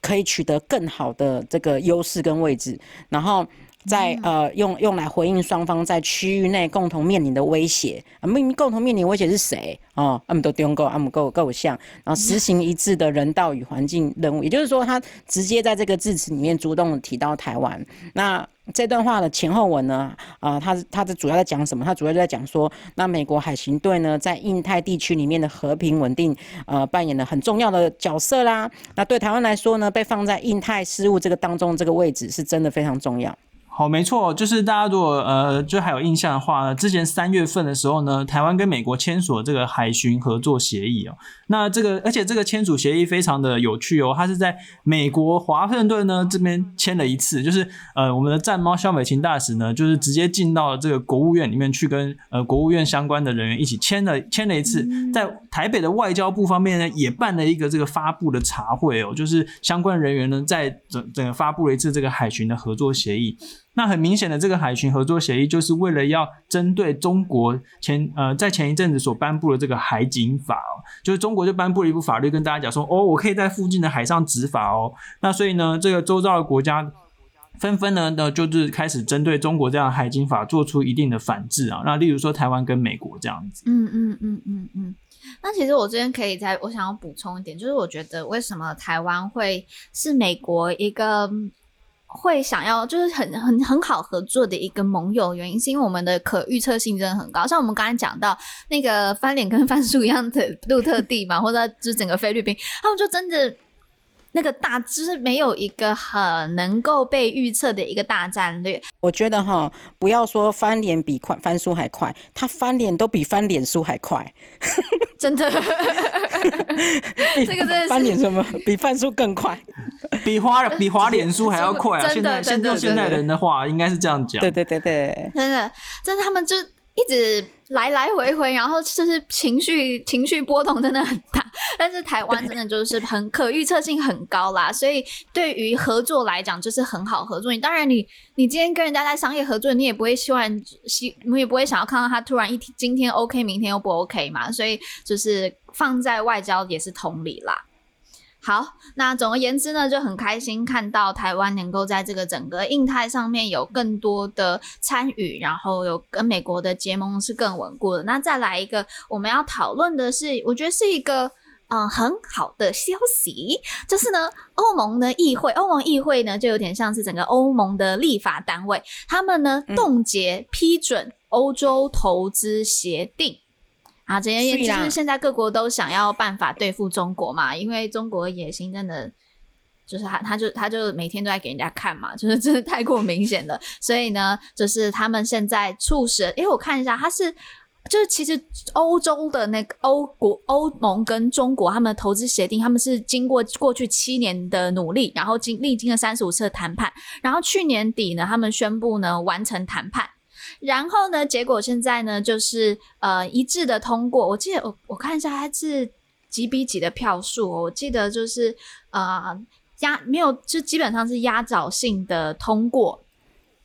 可以取得更好的这个优势跟位置，然后。在呃用用来回应双方在区域内共同面临的威胁啊，面共同面临威胁是谁哦？阿姆都丢够，阿姆够够像，然后实行一致的人道与环境任务，也就是说，他直接在这个致辞里面主动提到台湾。那这段话的前后文呢？啊、呃，他他的主要在讲什么？他主要就在讲说，那美国海巡队呢，在印太地区里面的和平稳定，呃，扮演了很重要的角色啦。那对台湾来说呢，被放在印太事务这个当中这个位置，是真的非常重要。好，没错，就是大家如果呃，就还有印象的话呢，之前三月份的时候呢，台湾跟美国签署了这个海巡合作协议哦。那这个，而且这个签署协议非常的有趣哦，它是在美国华盛顿呢这边签了一次，就是呃，我们的战猫萧美琴大使呢，就是直接进到了这个国务院里面去跟呃国务院相关的人员一起签了签了一次，在台北的外交部方面呢，也办了一个这个发布的茶会哦，就是相关人员呢在整整个发布了一次这个海巡的合作协议。那很明显的，这个海巡合作协议就是为了要针对中国前呃在前一阵子所颁布的这个海警法哦，就是中国就颁布了一部法律，跟大家讲说哦，我可以在附近的海上执法哦。那所以呢，这个周遭的国家纷纷呢呢就是开始针对中国这样海警法做出一定的反制啊。那例如说台湾跟美国这样子。嗯嗯嗯嗯嗯。那其实我这边可以再，我想要补充一点，就是我觉得为什么台湾会是美国一个会想要就是很很很好合作的一个盟友，原因是因为我们的可预测性真的很高。像我们刚才讲到那个翻脸跟翻书一样的路特地嘛，或者就整个菲律宾，他们就真的。那个大就是没有一个很能够被预测的一个大战略。我觉得哈，不要说翻脸比快翻书还快，他翻脸都比翻脸书还快，真的。这个真的是翻脸什么？比翻书更快，比滑比滑脸书还要快啊！现在，现在现在人的话，应该是这样讲。对对对对，真的，真的，他们就。一直来来回回，然后就是情绪情绪波动真的很大，但是台湾真的就是很可预测性很高啦，所以对于合作来讲就是很好合作。你当然你你今天跟人家在商业合作，你也不会希望希你也不会想要看到他突然一天今天 OK，明天又不 OK 嘛，所以就是放在外交也是同理啦。好，那总而言之呢，就很开心看到台湾能够在这个整个印太上面有更多的参与，然后有跟美国的结盟是更稳固的。那再来一个我们要讨论的是，我觉得是一个嗯很好的消息，就是呢，欧盟的议会，欧盟议会呢就有点像是整个欧盟的立法单位，他们呢冻结批准欧洲投资协定。啊，这些就是现在各国都想要办法对付中国嘛，因为中国野心真的就是他，他就他就每天都在给人家看嘛，就是真的太过明显了。所以呢，就是他们现在促使，因为我看一下，他是就是其实欧洲的那个欧国欧盟跟中国他们的投资协定，他们是经过过去七年的努力，然后经历经了三十五次的谈判，然后去年底呢，他们宣布呢完成谈判。然后呢，结果现在呢，就是呃一致的通过。我记得我我看一下，它是几比几的票数。我记得就是呃压没有，就基本上是压倒性的通过，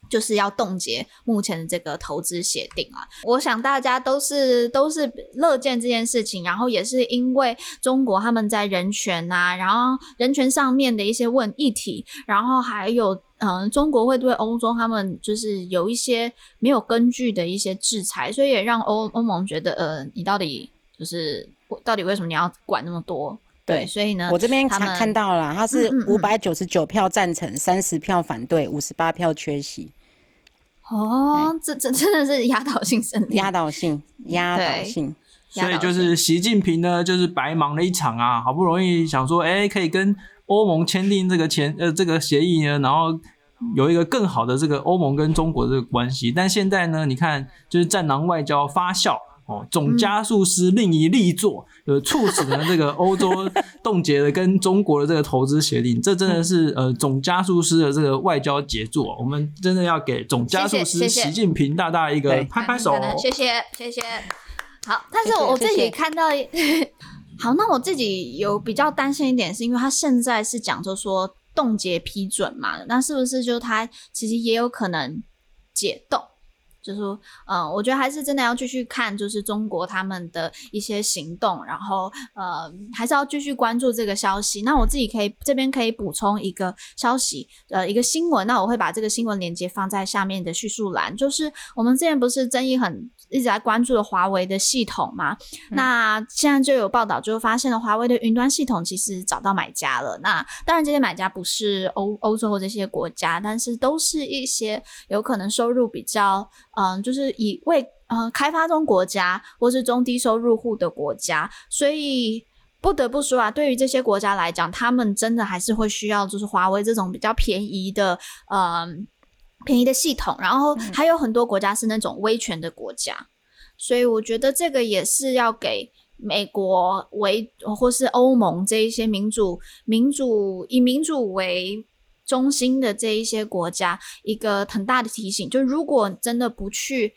就是要冻结目前的这个投资协定啊。我想大家都是都是乐见这件事情，然后也是因为中国他们在人权啊，然后人权上面的一些问议题，然后还有。嗯，中国会对欧洲他们就是有一些没有根据的一些制裁，所以也让欧欧盟觉得，呃，你到底就是到底为什么你要管那么多？对，所以呢，我这边看看到了，他是五百九十九票赞成，三十票反对，五十八票缺席。哦，这这真的是压倒性胜利，压倒性，压倒性。所以就是习近平呢，就是白忙了一场啊，好不容易想说，哎，可以跟。欧盟签订这个签呃这个协议呢，然后有一个更好的这个欧盟跟中国的这个关系，但现在呢，你看就是战狼外交发酵哦，总加速师另一力作，呃，促使了这个欧洲冻结了跟中国的这个投资协定，这真的是呃总加速师的这个外交杰作，我们真的要给总加速师习近平大大一个拍拍手，谢谢谢谢。好，但是我自己看到。好，那我自己有比较担心一点，是因为他现在是讲就说冻结批准嘛，那是不是就他其实也有可能解冻？就是说，嗯，我觉得还是真的要继续看，就是中国他们的一些行动，然后呃，还是要继续关注这个消息。那我自己可以这边可以补充一个消息，呃，一个新闻。那我会把这个新闻链接放在下面的叙述栏。就是我们之前不是争议很一直在关注的华为的系统嘛？嗯、那现在就有报道，就发现了华为的云端系统其实找到买家了。那当然，这些买家不是欧欧洲或这些国家，但是都是一些有可能收入比较。嗯，就是以为呃开发中国家或是中低收入户的国家，所以不得不说啊，对于这些国家来讲，他们真的还是会需要就是华为这种比较便宜的嗯便宜的系统，然后还有很多国家是那种威权的国家，所以我觉得这个也是要给美国为或是欧盟这一些民主民主以民主为。中心的这一些国家，一个很大的提醒，就如果真的不去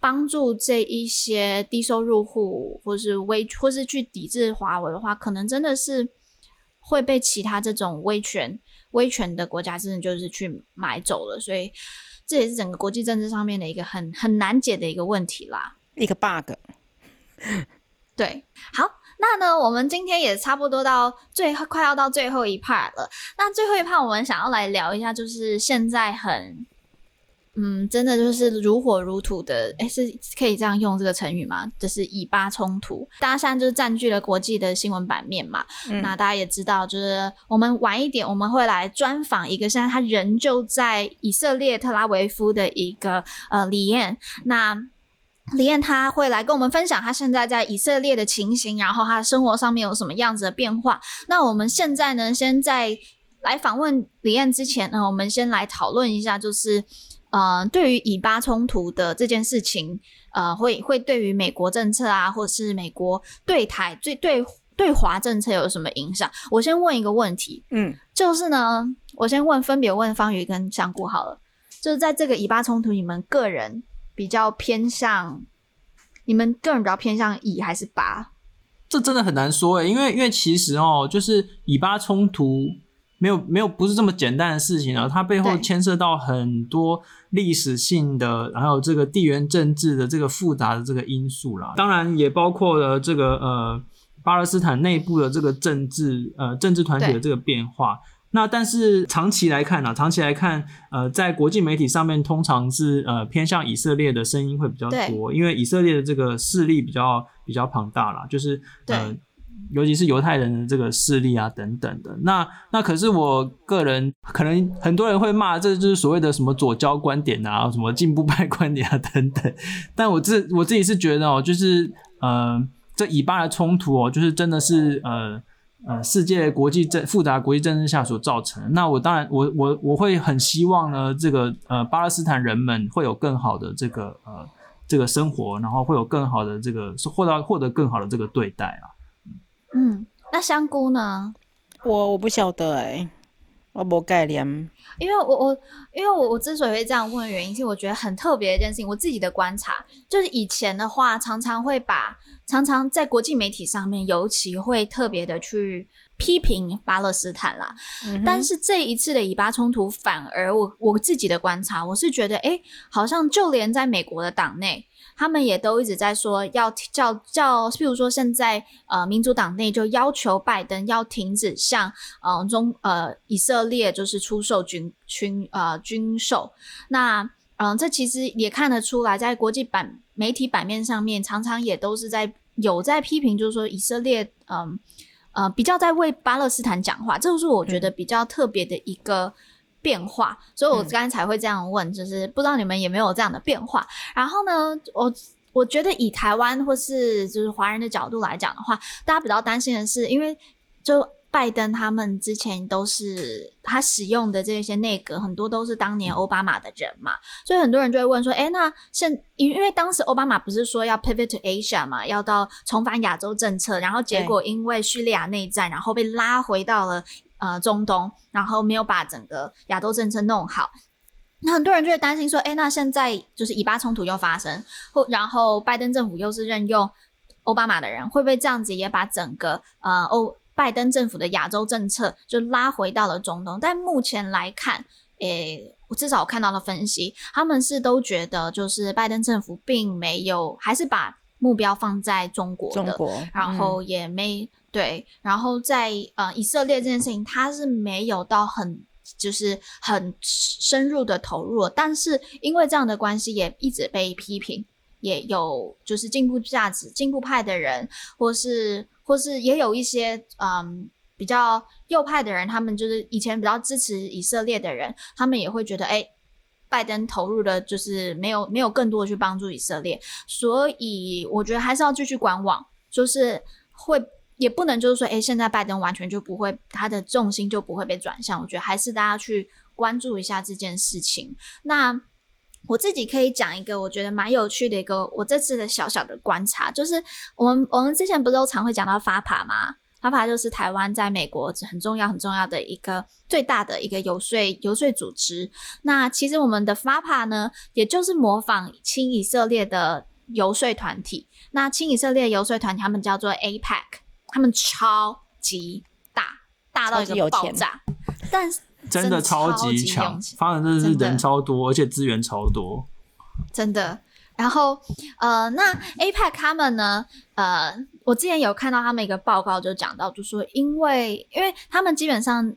帮助这一些低收入户，或是威，或是去抵制华为的话，可能真的是会被其他这种威权、威权的国家真的就是去买走了。所以这也是整个国际政治上面的一个很很难解的一个问题啦，一个 bug。对，好。那呢，我们今天也差不多到最后，快要到最后一 part 了。那最后一 part 我们想要来聊一下，就是现在很。嗯，真的就是如火如荼的，哎，是可以这样用这个成语吗？就是以巴冲突，大家现在就是占据了国际的新闻版面嘛。嗯、那大家也知道，就是我们晚一点我们会来专访一个现在他人就在以色列特拉维夫的一个呃李燕。那李燕他会来跟我们分享他现在在以色列的情形，然后他的生活上面有什么样子的变化。那我们现在呢，先在来访问李燕之前呢，我们先来讨论一下，就是。呃，对于以巴冲突的这件事情，呃，会会对于美国政策啊，或者是美国对台、对对对华政策有什么影响？我先问一个问题，嗯，就是呢，我先问，分别问方瑜跟香菇好了，就是在这个以巴冲突，你们个人比较偏向，你们个人比较偏向以还是巴？这真的很难说诶，因为因为其实哦，就是以巴冲突。没有没有，不是这么简单的事情啊！它背后牵涉到很多历史性的，还有这个地缘政治的这个复杂的这个因素啦。当然也包括了这个呃巴勒斯坦内部的这个政治呃政治团体的这个变化。那但是长期来看呢、啊，长期来看，呃，在国际媒体上面，通常是呃偏向以色列的声音会比较多，因为以色列的这个势力比较比较庞大啦，就是呃。尤其是犹太人的这个势力啊，等等的。那那可是我个人，可能很多人会骂，这就是所谓的什么左交观点啊，什么进步派观点啊，等等。但我自我自己是觉得哦，就是呃，这以巴的冲突哦，就是真的是呃呃，世界国际政复杂国际政治下所造成的。那我当然，我我我会很希望呢，这个呃巴勒斯坦人们会有更好的这个呃这个生活，然后会有更好的这个获到获得更好的这个对待啊。嗯，那香菇呢？我我不晓得哎、欸，我无概念。因为我我因为我我之所以会这样问的原因，是我觉得很特别的一件事情。我自己的观察就是，以前的话常常会把常常在国际媒体上面，尤其会特别的去批评巴勒斯坦啦。嗯、但是这一次的以巴冲突，反而我我自己的观察，我是觉得，哎，好像就连在美国的党内。他们也都一直在说要叫叫，譬如说现在呃民主党内就要求拜登要停止向嗯、呃、中呃以色列就是出售军军呃军售。那嗯、呃、这其实也看得出来，在国际版媒体版面上面，常常也都是在有在批评，就是说以色列嗯呃，呃比较在为巴勒斯坦讲话，这就是我觉得比较特别的一个。变化，所以我刚才才会这样问，嗯、就是不知道你们有没有这样的变化。然后呢，我我觉得以台湾或是就是华人的角度来讲的话，大家比较担心的是，因为就拜登他们之前都是他使用的这些内阁很多都是当年奥巴马的人嘛，所以很多人就会问说，哎，那现因因为当时奥巴马不是说要 pivot to Asia 嘛，要到重返亚洲政策，然后结果因为叙利亚内战，然后被拉回到了。呃，中东，然后没有把整个亚洲政策弄好，那很多人就会担心说，哎，那现在就是以巴冲突又发生，或然后拜登政府又是任用奥巴马的人，会不会这样子也把整个呃欧拜登政府的亚洲政策就拉回到了中东？但目前来看，诶，我至少我看到了分析，他们是都觉得就是拜登政府并没有，还是把目标放在中国的，中国，然后也没。嗯对，然后在呃以色列这件事情，他是没有到很就是很深入的投入，但是因为这样的关系，也一直被批评，也有就是进步价值、进步派的人，或是或是也有一些嗯比较右派的人，他们就是以前比较支持以色列的人，他们也会觉得，哎，拜登投入的就是没有没有更多的去帮助以色列，所以我觉得还是要继续观望，就是会。也不能就是说，诶，现在拜登完全就不会，他的重心就不会被转向。我觉得还是大家去关注一下这件事情。那我自己可以讲一个我觉得蛮有趣的一个我这次的小小的观察，就是我们我们之前不是都常会讲到 FAPA 吗？FAPA 就是台湾在美国很重要很重要的一个最大的一个游说游说组织。那其实我们的 FAPA 呢，也就是模仿亲以色列的游说团体。那亲以色列游说团体他们叫做 AIPAC。他们超级大，大到一个爆炸，但是真的，超级强，发展真的是人超多，而且资源超多，真的。然后呃，那 APEC 他们呢，呃，我之前有看到他们一个报告，就讲到，就说因为因为他们基本上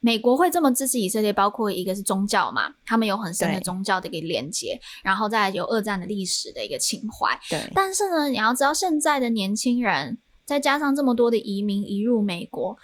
美国会这么支持以色列，包括一个是宗教嘛，他们有很深的宗教的一个连接，然后再有二战的历史的一个情怀。对，但是呢，你要知道现在的年轻人，再加上这么多的移民移入美国，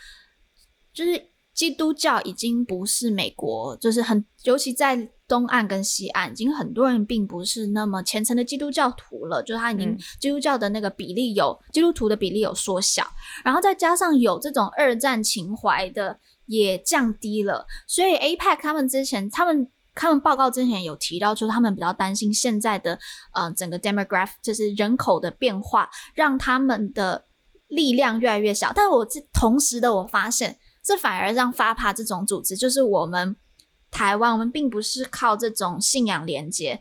就是。基督教已经不是美国，就是很，尤其在东岸跟西岸，已经很多人并不是那么虔诚的基督教徒了。就是他已经基督教的那个比例有、嗯、基督徒的比例有缩小，然后再加上有这种二战情怀的也降低了。所以 APEC 他们之前，他们他们报告之前有提到，就是他们比较担心现在的呃整个 demographic 就是人口的变化，让他们的力量越来越小。但我这同时的我发现。这反而让 FAPA 这种组织，就是我们台湾，我们并不是靠这种信仰连接，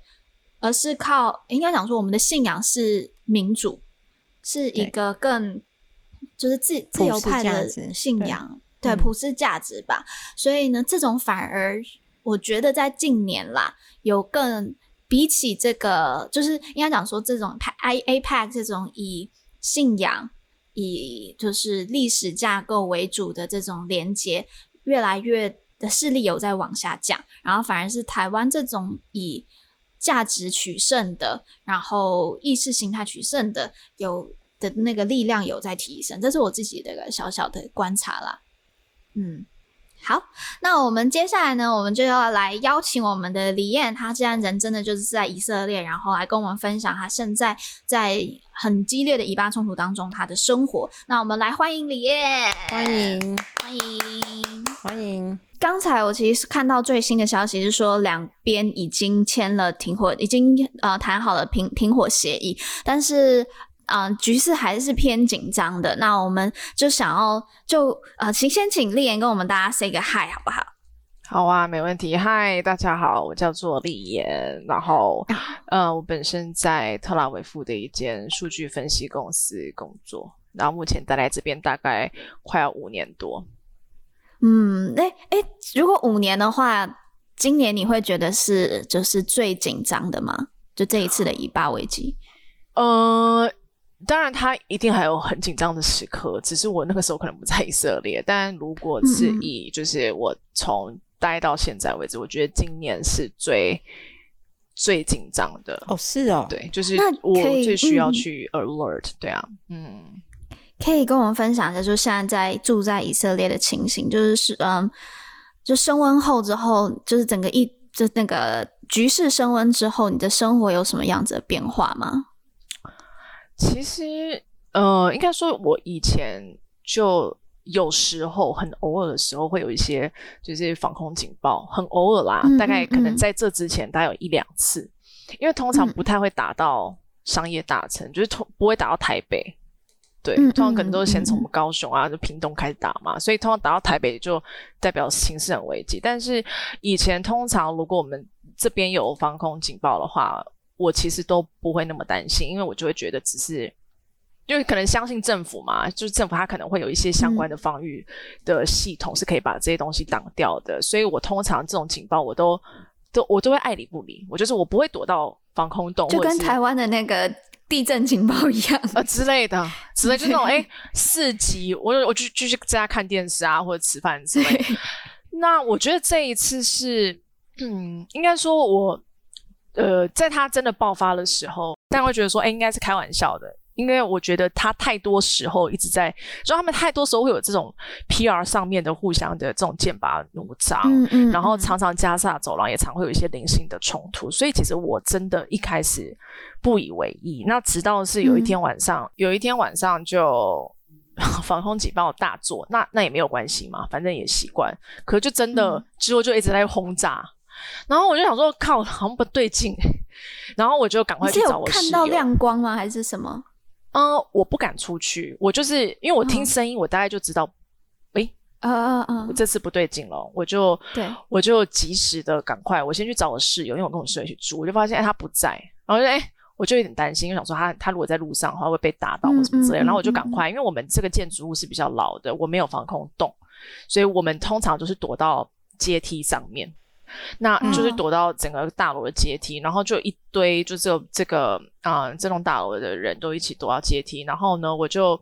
而是靠应该讲说，我们的信仰是民主，是一个更就是自自由派的信仰，对，对普世价值吧。所以呢，这种反而我觉得在近年啦，有更比起这个，就是应该讲说这种 APEC 这种以信仰。以就是历史架构为主的这种连接，越来越的势力有在往下降，然后反而是台湾这种以价值取胜的，然后意识形态取胜的，有的那个力量有在提升，这是我自己的一个小小的观察啦，嗯。好，那我们接下来呢，我们就要来邀请我们的李燕，她既然人真的就是在以色列，然后来跟我们分享她现在在很激烈的以巴冲突当中她的生活。那我们来欢迎李燕，欢迎，欢迎，欢迎。刚才我其实是看到最新的消息是说，两边已经签了停火，已经呃谈好了停停火协议，但是。嗯、呃，局势还是偏紧张的。那我们就想要就呃，请先请丽妍跟我们大家 say 个 hi 好不好？好啊，没问题。嗨，大家好，我叫做丽妍。然后呃，我本身在特拉维夫的一间数据分析公司工作，然后目前待在这边大概快要五年多。嗯，诶、欸、诶、欸，如果五年的话，今年你会觉得是就是最紧张的吗？就这一次的以巴危机？呃。当然，他一定还有很紧张的时刻，只是我那个时候可能不在以色列。但如果是以就是我从待到现在为止，嗯、我觉得今年是最最紧张的。哦，是哦，对，就是我最需要去 alert。对啊，嗯，可以跟我们分享一下，就现在在住在以色列的情形，就是是嗯，就升温后之后，就是整个一就那个局势升温之后，你的生活有什么样子的变化吗？其实，呃，应该说，我以前就有时候很偶尔的时候会有一些就是防空警报，很偶尔啦，大概可能在这之前大概有一两次，因为通常不太会打到商业大城，嗯、就是通不会打到台北，对，通常可能都是先从我们高雄啊，就屏东开始打嘛，所以通常打到台北就代表形势很危急。但是以前通常如果我们这边有防空警报的话，我其实都不会那么担心，因为我就会觉得只是，因为可能相信政府嘛，就是政府它可能会有一些相关的防御的系统是可以把这些东西挡掉的，嗯、所以我通常这种警报我都都我都会爱理不理，我就是我不会躲到防空洞，就跟台湾的那个地震警报一样啊之类的，之类就那种哎四级，我我就继续在家看电视啊或者吃饭之类的。那我觉得这一次是，嗯，应该说我。呃，在他真的爆发的时候，大家会觉得说，哎，应该是开玩笑的，因为我觉得他太多时候一直在，就他们太多时候会有这种 PR 上面的互相的这种剑拔弩张，嗯嗯，然后常常加萨走廊也常会有一些零星的冲突，所以其实我真的一开始不以为意，那直到是有一天晚上，嗯、有一天晚上就 防空警报大作，那那也没有关系嘛，反正也习惯，可就真的、嗯、之后就一直在轰炸。然后我就想说，靠，好像不对劲。然后我就赶快去找我室友。看到亮光吗？还是什么？嗯、呃，我不敢出去。我就是因为我听声音，我大概就知道，诶，嗯嗯嗯，我这次不对劲了。我就对，我就及时的赶快，我先去找我室友，因为我跟我室友一起住，我就发现哎他不在，然后就诶，我就有点担心，因为想说他他如果在路上的话会被打到或什么之类的。然后我就赶快，因为我们这个建筑物是比较老的，我没有防空洞，所以我们通常就是躲到阶梯上面。那就是躲到整个大楼的阶梯，然后就一堆就这个这个啊、呃、这栋大楼的人都一起躲到阶梯，然后呢，我就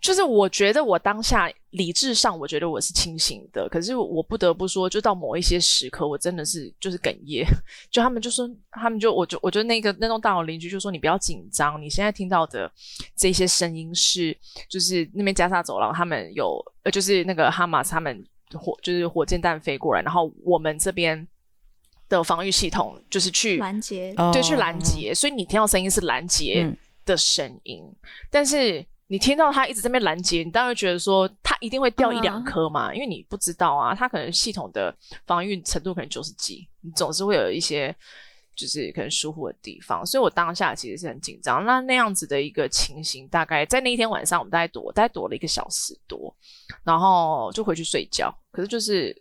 就是我觉得我当下理智上我觉得我是清醒的，可是我不得不说，就到某一些时刻，我真的是就是哽咽，就他们就说，他们就我就我觉得那个那栋大楼邻居就说，你不要紧张，你现在听到的这些声音是就是那边加沙走廊他们有呃就是那个哈马斯他们。火就是火箭弹飞过来，然后我们这边的防御系统就是去拦截，对，去拦截。所以你听到声音是拦截的声音，嗯，但是你听到它一直在那边拦截，你当然觉得说它一定会掉一两颗嘛，嗯，因为你不知道啊，它可能系统的防御程度可能九十几，你总是会有一些。就是可能疏忽的地方，所以我当下其实是很紧张。那那样子的一个情形，大概在那一天晚上，我们大概躲，大概躲了一个小时多，然后就回去睡觉。可是就是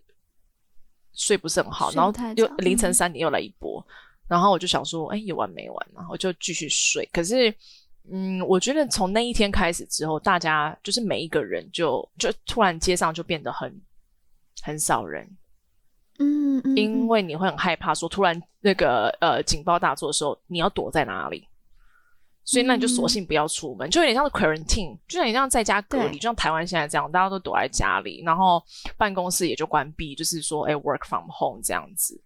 睡不是很好，然后又凌晨三点又来一波，嗯、然后我就想说，哎，有完没完？然后就继续睡。可是，嗯，我觉得从那一天开始之后，大家就是每一个人就就突然街上就变得很很少人。嗯，嗯，因为你会很害怕，说突然那个呃警报大作的时候，你要躲在哪里？所以那你就索性不要出门，嗯、就有点像是 quarantine，就像你这样在家隔离，就像台湾现在这样，大家都躲在家里，然后办公室也就关闭，就是说哎 work from home 这样子。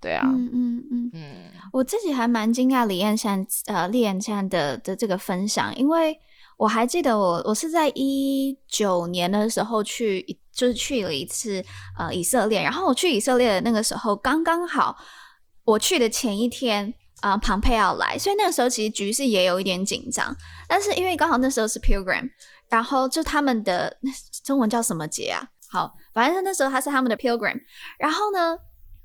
对啊，嗯嗯嗯嗯，我自己还蛮惊讶李彦山呃李彦山的的这个分享，因为。我还记得我我是在一九年的时候去，就是去了一次呃以色列，然后我去以色列的那个时候刚刚好，我去的前一天啊，庞佩奥来，所以那个时候其实局势也有一点紧张，但是因为刚好那时候是 Pilgrim，然后就他们的中文叫什么节啊？好，反正那时候他是他们的 Pilgrim，然后呢。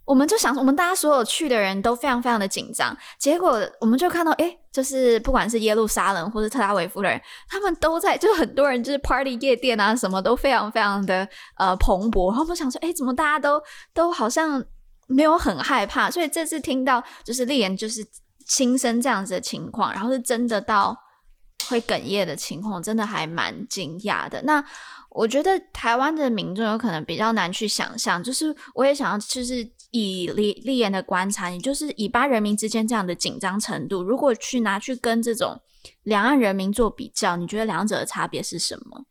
我们就想，我们大家所有去的人都非常非常的紧张。结果我们就看到，哎，就是不管是耶路撒冷或是特拉维夫的人，他们都在，就很多人就是 party 夜店啊，什么都非常非常的呃蓬勃。然后我们想说，哎，怎么大家都都好像没有很害怕？所以这次听到就是丽妍就是亲身这样子的情况，然后是真的到会哽咽的情况，真的还蛮惊讶的。那我觉得台湾的民众有可能比较难去想象，就是我也想要就是。以李李妍的观察，你就是以巴人民之间这样的紧张程度，如果去拿去跟这种两岸人民做比较，你觉得两者的差别是什么？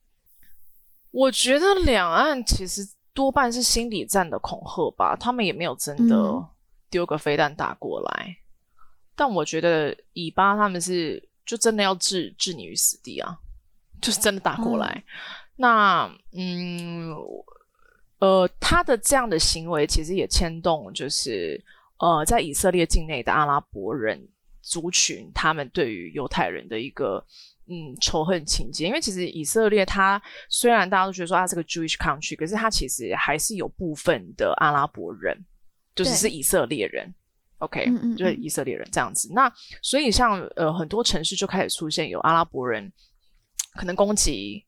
我觉得两岸其实多半是心理战的恐吓吧，他们也没有真的丢个飞弹打过来。嗯、但我觉得以巴他们是就真的要置置你于死地啊，就是真的打过来。嗯那嗯。呃，他的这样的行为其实也牵动，就是呃，在以色列境内的阿拉伯人族群，他们对于犹太人的一个嗯仇恨情节。因为其实以色列，它虽然大家都觉得说它是个 Jewish country，可是它其实还是有部分的阿拉伯人，就是是以色列人。OK，嗯嗯嗯就是以色列人这样子。那所以像呃很多城市就开始出现有阿拉伯人可能攻击。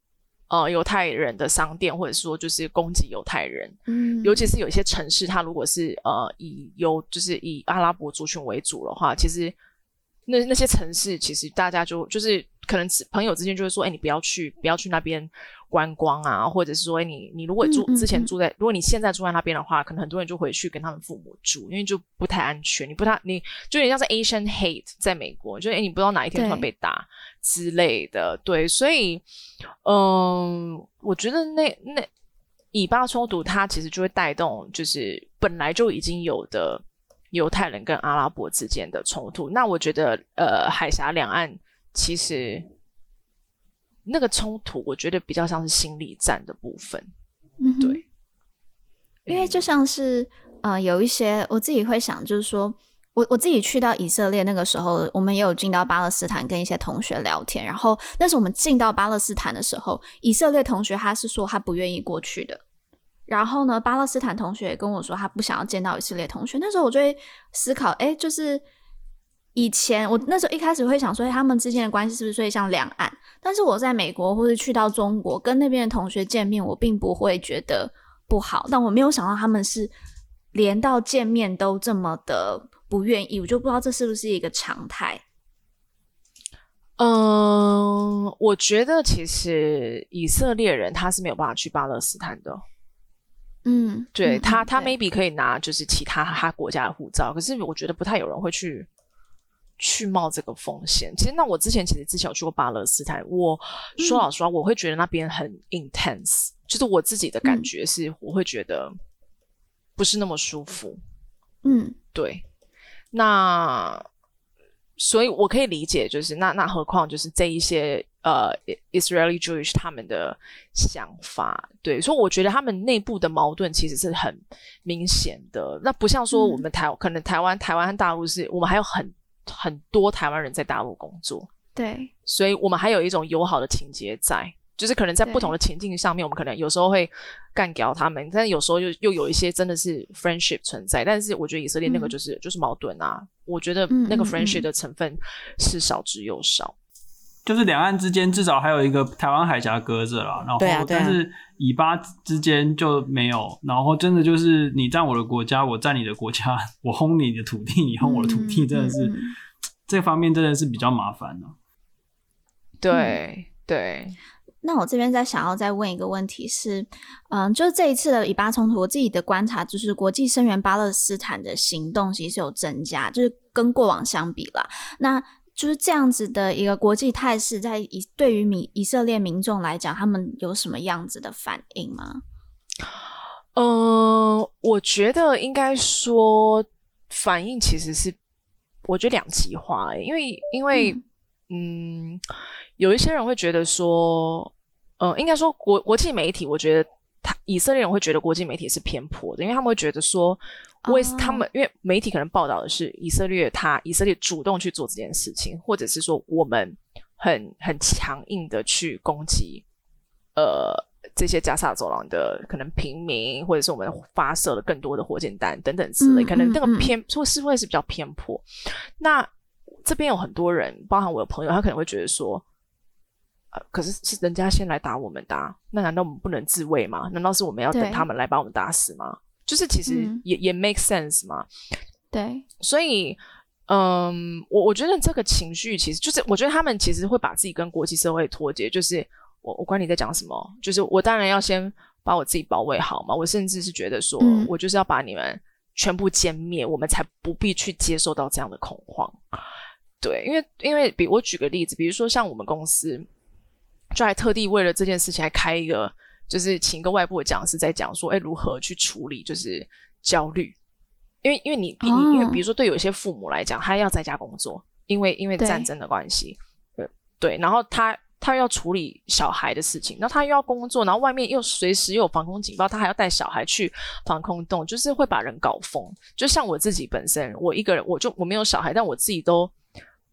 呃，犹太人的商店，或者说就是攻击犹太人，嗯，尤其是有一些城市，它如果是呃以犹就是以阿拉伯族群为主的话，其实那那些城市，其实大家就就是可能朋友之间就会说，哎、欸，你不要去，不要去那边观光啊，或者是说，哎、欸，你你如果住之前住在，如果你现在住在那边的话，可能很多人就回去跟他们父母住，因为就不太安全，你不太你就有点像是 Asian hate 在美国，就哎、欸，你不知道哪一天突然被打。之类的，对，所以，嗯，我觉得那那以巴冲突，它其实就会带动，就是本来就已经有的犹太人跟阿拉伯之间的冲突。那我觉得，呃，海峡两岸其实那个冲突，我觉得比较像是心理战的部分，嗯，对，因为就像是，呃，有一些我自己会想，就是说。我我自己去到以色列那个时候，我们也有进到巴勒斯坦跟一些同学聊天。然后但是我们进到巴勒斯坦的时候，以色列同学他是说他不愿意过去的。然后呢，巴勒斯坦同学也跟我说他不想要见到以色列同学。那时候我就会思考，诶，就是以前我那时候一开始会想说，他们之间的关系是不是所以像两岸？但是我在美国或者去到中国跟那边的同学见面，我并不会觉得不好。但我没有想到他们是连到见面都这么的。不愿意，我就不知道这是不是一个常态。嗯，我觉得其实以色列人他是没有办法去巴勒斯坦的。嗯，对他，嗯、他 maybe 可以拿就是其他他国家的护照，可是我觉得不太有人会去去冒这个风险。其实，那我之前其实之前有去过巴勒斯坦，我说老实话，我会觉得那边很 intense，、嗯、就是我自己的感觉是，我会觉得不是那么舒服。嗯，对，那。所以，我可以理解，就是那那何况就是这一些呃，Israeli Jewish 他们的想法，对，所以我觉得他们内部的矛盾其实是很明显的。那不像说我们台、嗯、可能台湾台湾和大陆是我们还有很很多台湾人在大陆工作，对，所以我们还有一种友好的情结在。就是可能在不同的情境上面，我们可能有时候会干掉他们，但是有时候又又有一些真的是 friendship 存在。但是我觉得以色列那个就是、嗯、就是矛盾啊，我觉得那个 friendship 的成分是少之又少。就是两岸之间至少还有一个台湾海峡隔着啦，然后但是以巴之间就没有，然后真的就是你占我的国家，我占你的国家，我轰你的土地，你轰我的土地，真的是、嗯、这方面真的是比较麻烦了。对对。那我这边再想要再问一个问题是，嗯，就是这一次的以巴冲突，我自己的观察就是国际声援巴勒斯坦的行动其实有增加，就是跟过往相比啦。那就是这样子的一个国际态势，在以对于以以色列民众来讲，他们有什么样子的反应吗？嗯、呃，我觉得应该说反应其实是我觉得两极化，因为因为嗯。嗯有一些人会觉得说，呃，应该说国国际媒体，我觉得他以色列人会觉得国际媒体是偏颇的，因为他们会觉得说，为他们因为媒体可能报道的是以色列，他以色列主动去做这件事情，或者是说我们很很强硬的去攻击，呃，这些加沙走廊的可能平民，或者是我们发射了更多的火箭弹等等之类，可能那个偏说是会是比较偏颇。那这边有很多人，包含我的朋友，他可能会觉得说。呃，可是是人家先来打我们的啊，那难道我们不能自卫吗？难道是我们要等他们来把我们打死吗？就是其实也、嗯、也 make sense 嘛。对，所以，嗯，我我觉得这个情绪其实就是，我觉得他们其实会把自己跟国际社会脱节。就是我我管你在讲什么，就是我当然要先把我自己保卫好嘛。我甚至是觉得说，嗯、我就是要把你们全部歼灭，我们才不必去接受到这样的恐慌。对，因为因为比我举个例子，比如说像我们公司。就还特地为了这件事情还开一个，就是请一个外部的讲师在讲说，哎，如何去处理就是焦虑，因为因为你你、哦、因为比如说对有些父母来讲，他要在家工作，因为因为战争的关系，对对，然后他他要处理小孩的事情，然后他又要工作，然后外面又随时又有防空警报，他还要带小孩去防空洞，就是会把人搞疯。就像我自己本身，我一个人，我就我没有小孩，但我自己都。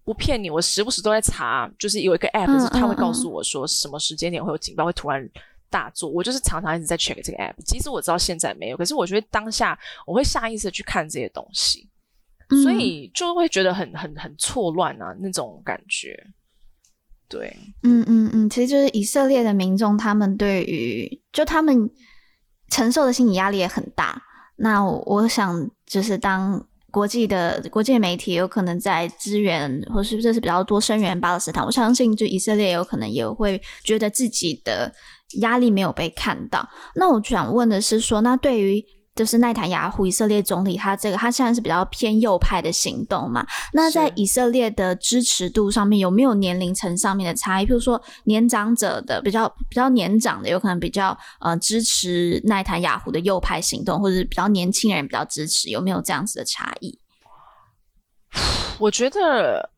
不骗你，我时不时都在查，就是有一个 app，是它会告诉我说什么时间点会有警报，会突然大作。我就是常常一直在 check 这个 app，即使我知道现在没有，可是我觉得当下我会下意识的去看这些东西，所以就会觉得很很很错乱啊，那种感觉。对，嗯嗯嗯，其实就是以色列的民众，他们对于就他们承受的心理压力也很大。那我，我想就是当。国际的国际媒体有可能在支援，或是这是比较多声援巴勒斯坦。我相信，就以色列有可能也会觉得自己的压力没有被看到。那我想问的是，说那对于。就是内塔尼亚胡以色列总理，他这个他现在是比较偏右派的行动嘛？那在以色列的支持度上面有没有年龄层上面的差异？譬如说年长者的比较比较年长的，有可能比较呃支持内塔尼亚胡的右派行动，或者是比较年轻人比较支持，有没有这样子的差异？我觉得，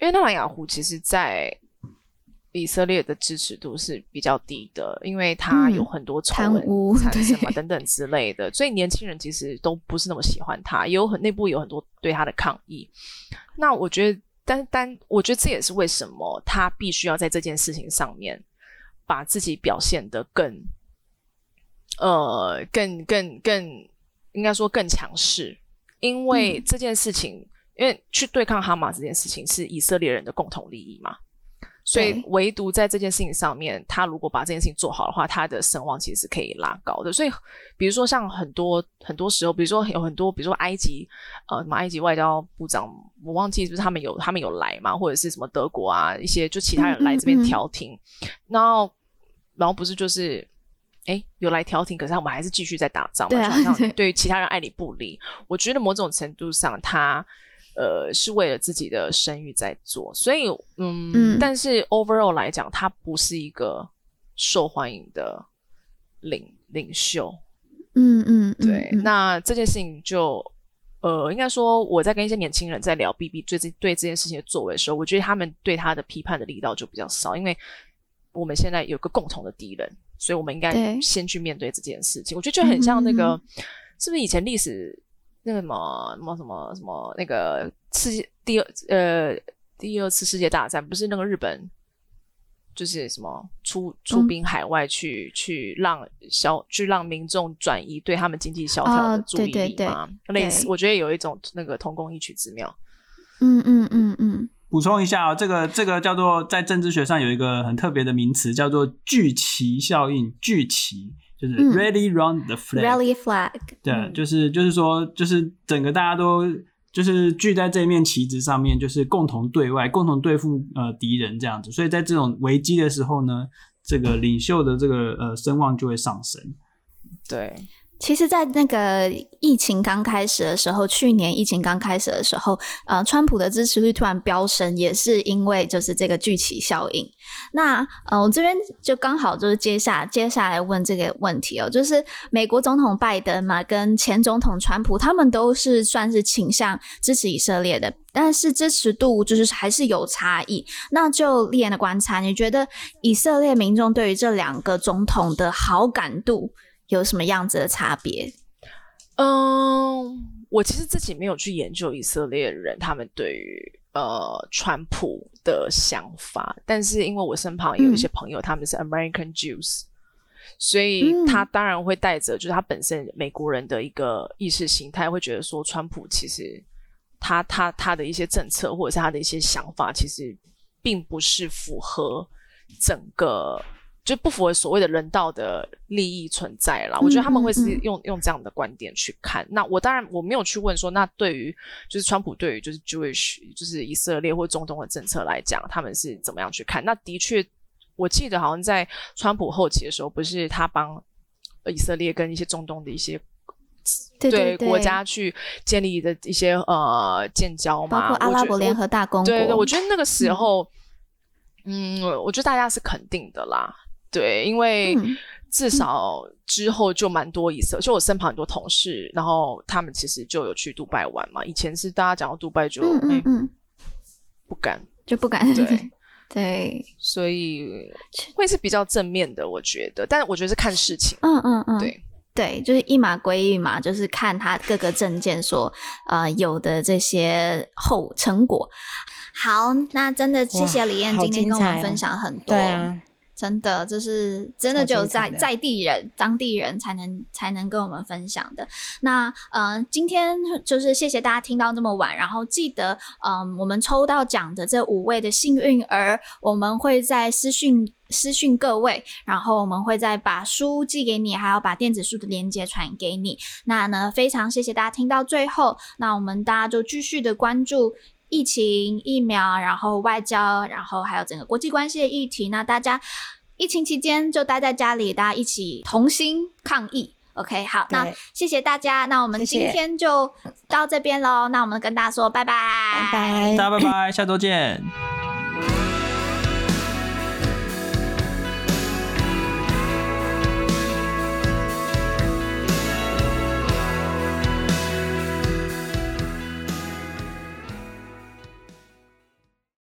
因为内塔尼亚胡其实，在以色列的支持度是比较低的，因为他有很多丑闻产生嘛，等等之类的，所以年轻人其实都不是那么喜欢他，也有很内部有很多对他的抗议。那我觉得，但但我觉得这也是为什么他必须要在这件事情上面把自己表现得更，呃，更更更应该说更强势，因为这件事情，嗯、因为去对抗哈马这件事情是以色列人的共同利益嘛。所以，唯独在这件事情上面，他如果把这件事情做好的话，他的声望其实是可以拉高的。所以，比如说像很多很多时候，比如说有很多，比如说埃及，呃，什么埃及外交部长，我忘记是不是他们有他们有来嘛，或者是什么德国啊，一些就其他人来这边调停，嗯嗯嗯，然后，然后不是就是哎，有来调停，可是我们还是继续在打仗嘛，对啊，就好像对其他人爱理不理。我觉得某种程度上，他呃是为了自己的声誉在做，所以嗯，嗯，但是 overall 来讲，他不是一个受欢迎的领领袖。嗯嗯，对，那这件事情就呃，应该说我在跟一些年轻人在聊 BB 最近对这件事情的作为的时候，我觉得他们对他的批判的力道就比较少，因为我们现在有个共同的敌人。所以，我们应该先去面对这件事情。我觉得就很像那个，嗯、是不是以前历史那个什么什么什么什么那个世界第二呃第二次世界大战，不是那个日本就是什么出出兵海外去、嗯、去让消去让民众转移对他们经济萧条的注意力吗？哦、对对对，类似，我觉得有一种那个同工异曲之妙。嗯嗯嗯嗯。补充一下啊、哦，这个这个叫做在政治学上有一个很特别的名词，叫做聚齐效应。聚旗就是 rally round the flag。rally flag。对，嗯、就是就是说，就是整个大家都就是聚在这面旗帜上面，就是共同对外，共同对付呃敌人这样子。所以在这种危机的时候呢，这个领袖的这个呃声望就会上升。对。其实，在那个疫情刚开始的时候，去年疫情刚开始的时候，呃，川普的支持率突然飙升，也是因为就是这个聚集效应。那呃，我这边就刚好就是接下接下来问这个问题哦，就是美国总统拜登嘛，跟前总统川普，他们都是算是倾向支持以色列的，但是支持度就是还是有差异。那就立言的观察，你觉得以色列民众对于这两个总统的好感度？有什么样子的差别？嗯，我其实自己没有去研究以色列人他们对于呃川普的想法，但是因为我身旁有一些朋友，他们是 American Jews，、嗯、所以他当然会带着就是他本身美国人的一个意识形态，会觉得说川普其实他他他的一些政策或者是他的一些想法，其实并不是符合整个。就不符合所谓的人道的利益存在啦。我觉得他们会是用用这样的观点去看。那我当然我没有去问说，那对于就是川普对于就是 Jewish 就是以色列或中东的政策来讲，他们是怎么样去看？那的确，我记得好像在川普后期的时候，不是他帮以色列跟一些中东的一些对，对，对，对国家去建立的一些呃建交嘛，包括阿拉伯联合大公国。对对，我觉得那个时候，嗯，嗯，我觉得大家是肯定的啦。对，因为至少之后就蛮多以色列，就我身旁很多同事，然后他们其实就有去杜拜玩嘛。以前是大家讲到杜拜就嗯嗯，嗯不敢就不敢对对，所以会是比较正面的，我觉得。但我觉得是看事情，嗯嗯嗯，对对，就是一码归一码，就是看他各个证件所呃有的这些后成果。好，那真的谢谢李燕今天跟我们分享很多。对啊。真的，就是真的，只有在在地人、当地人才能才能跟我们分享的。那呃，今天就是谢谢大家听到这么晚，然后记得，嗯、呃，我们抽到奖的这五位的幸运儿，我们会在私讯私讯各位，然后我们会再把书寄给你，还要把电子书的链接传给你。那呢，非常谢谢大家听到最后，那我们大家就继续的关注。疫情、疫苗，然后外交，然后还有整个国际关系的议题。那大家疫情期间就待在家里，大家一起同心抗疫。OK，好，那谢谢大家。那我们今天就到这边喽。谢谢。那我们跟大家说拜拜，拜拜，大家拜拜，下周见。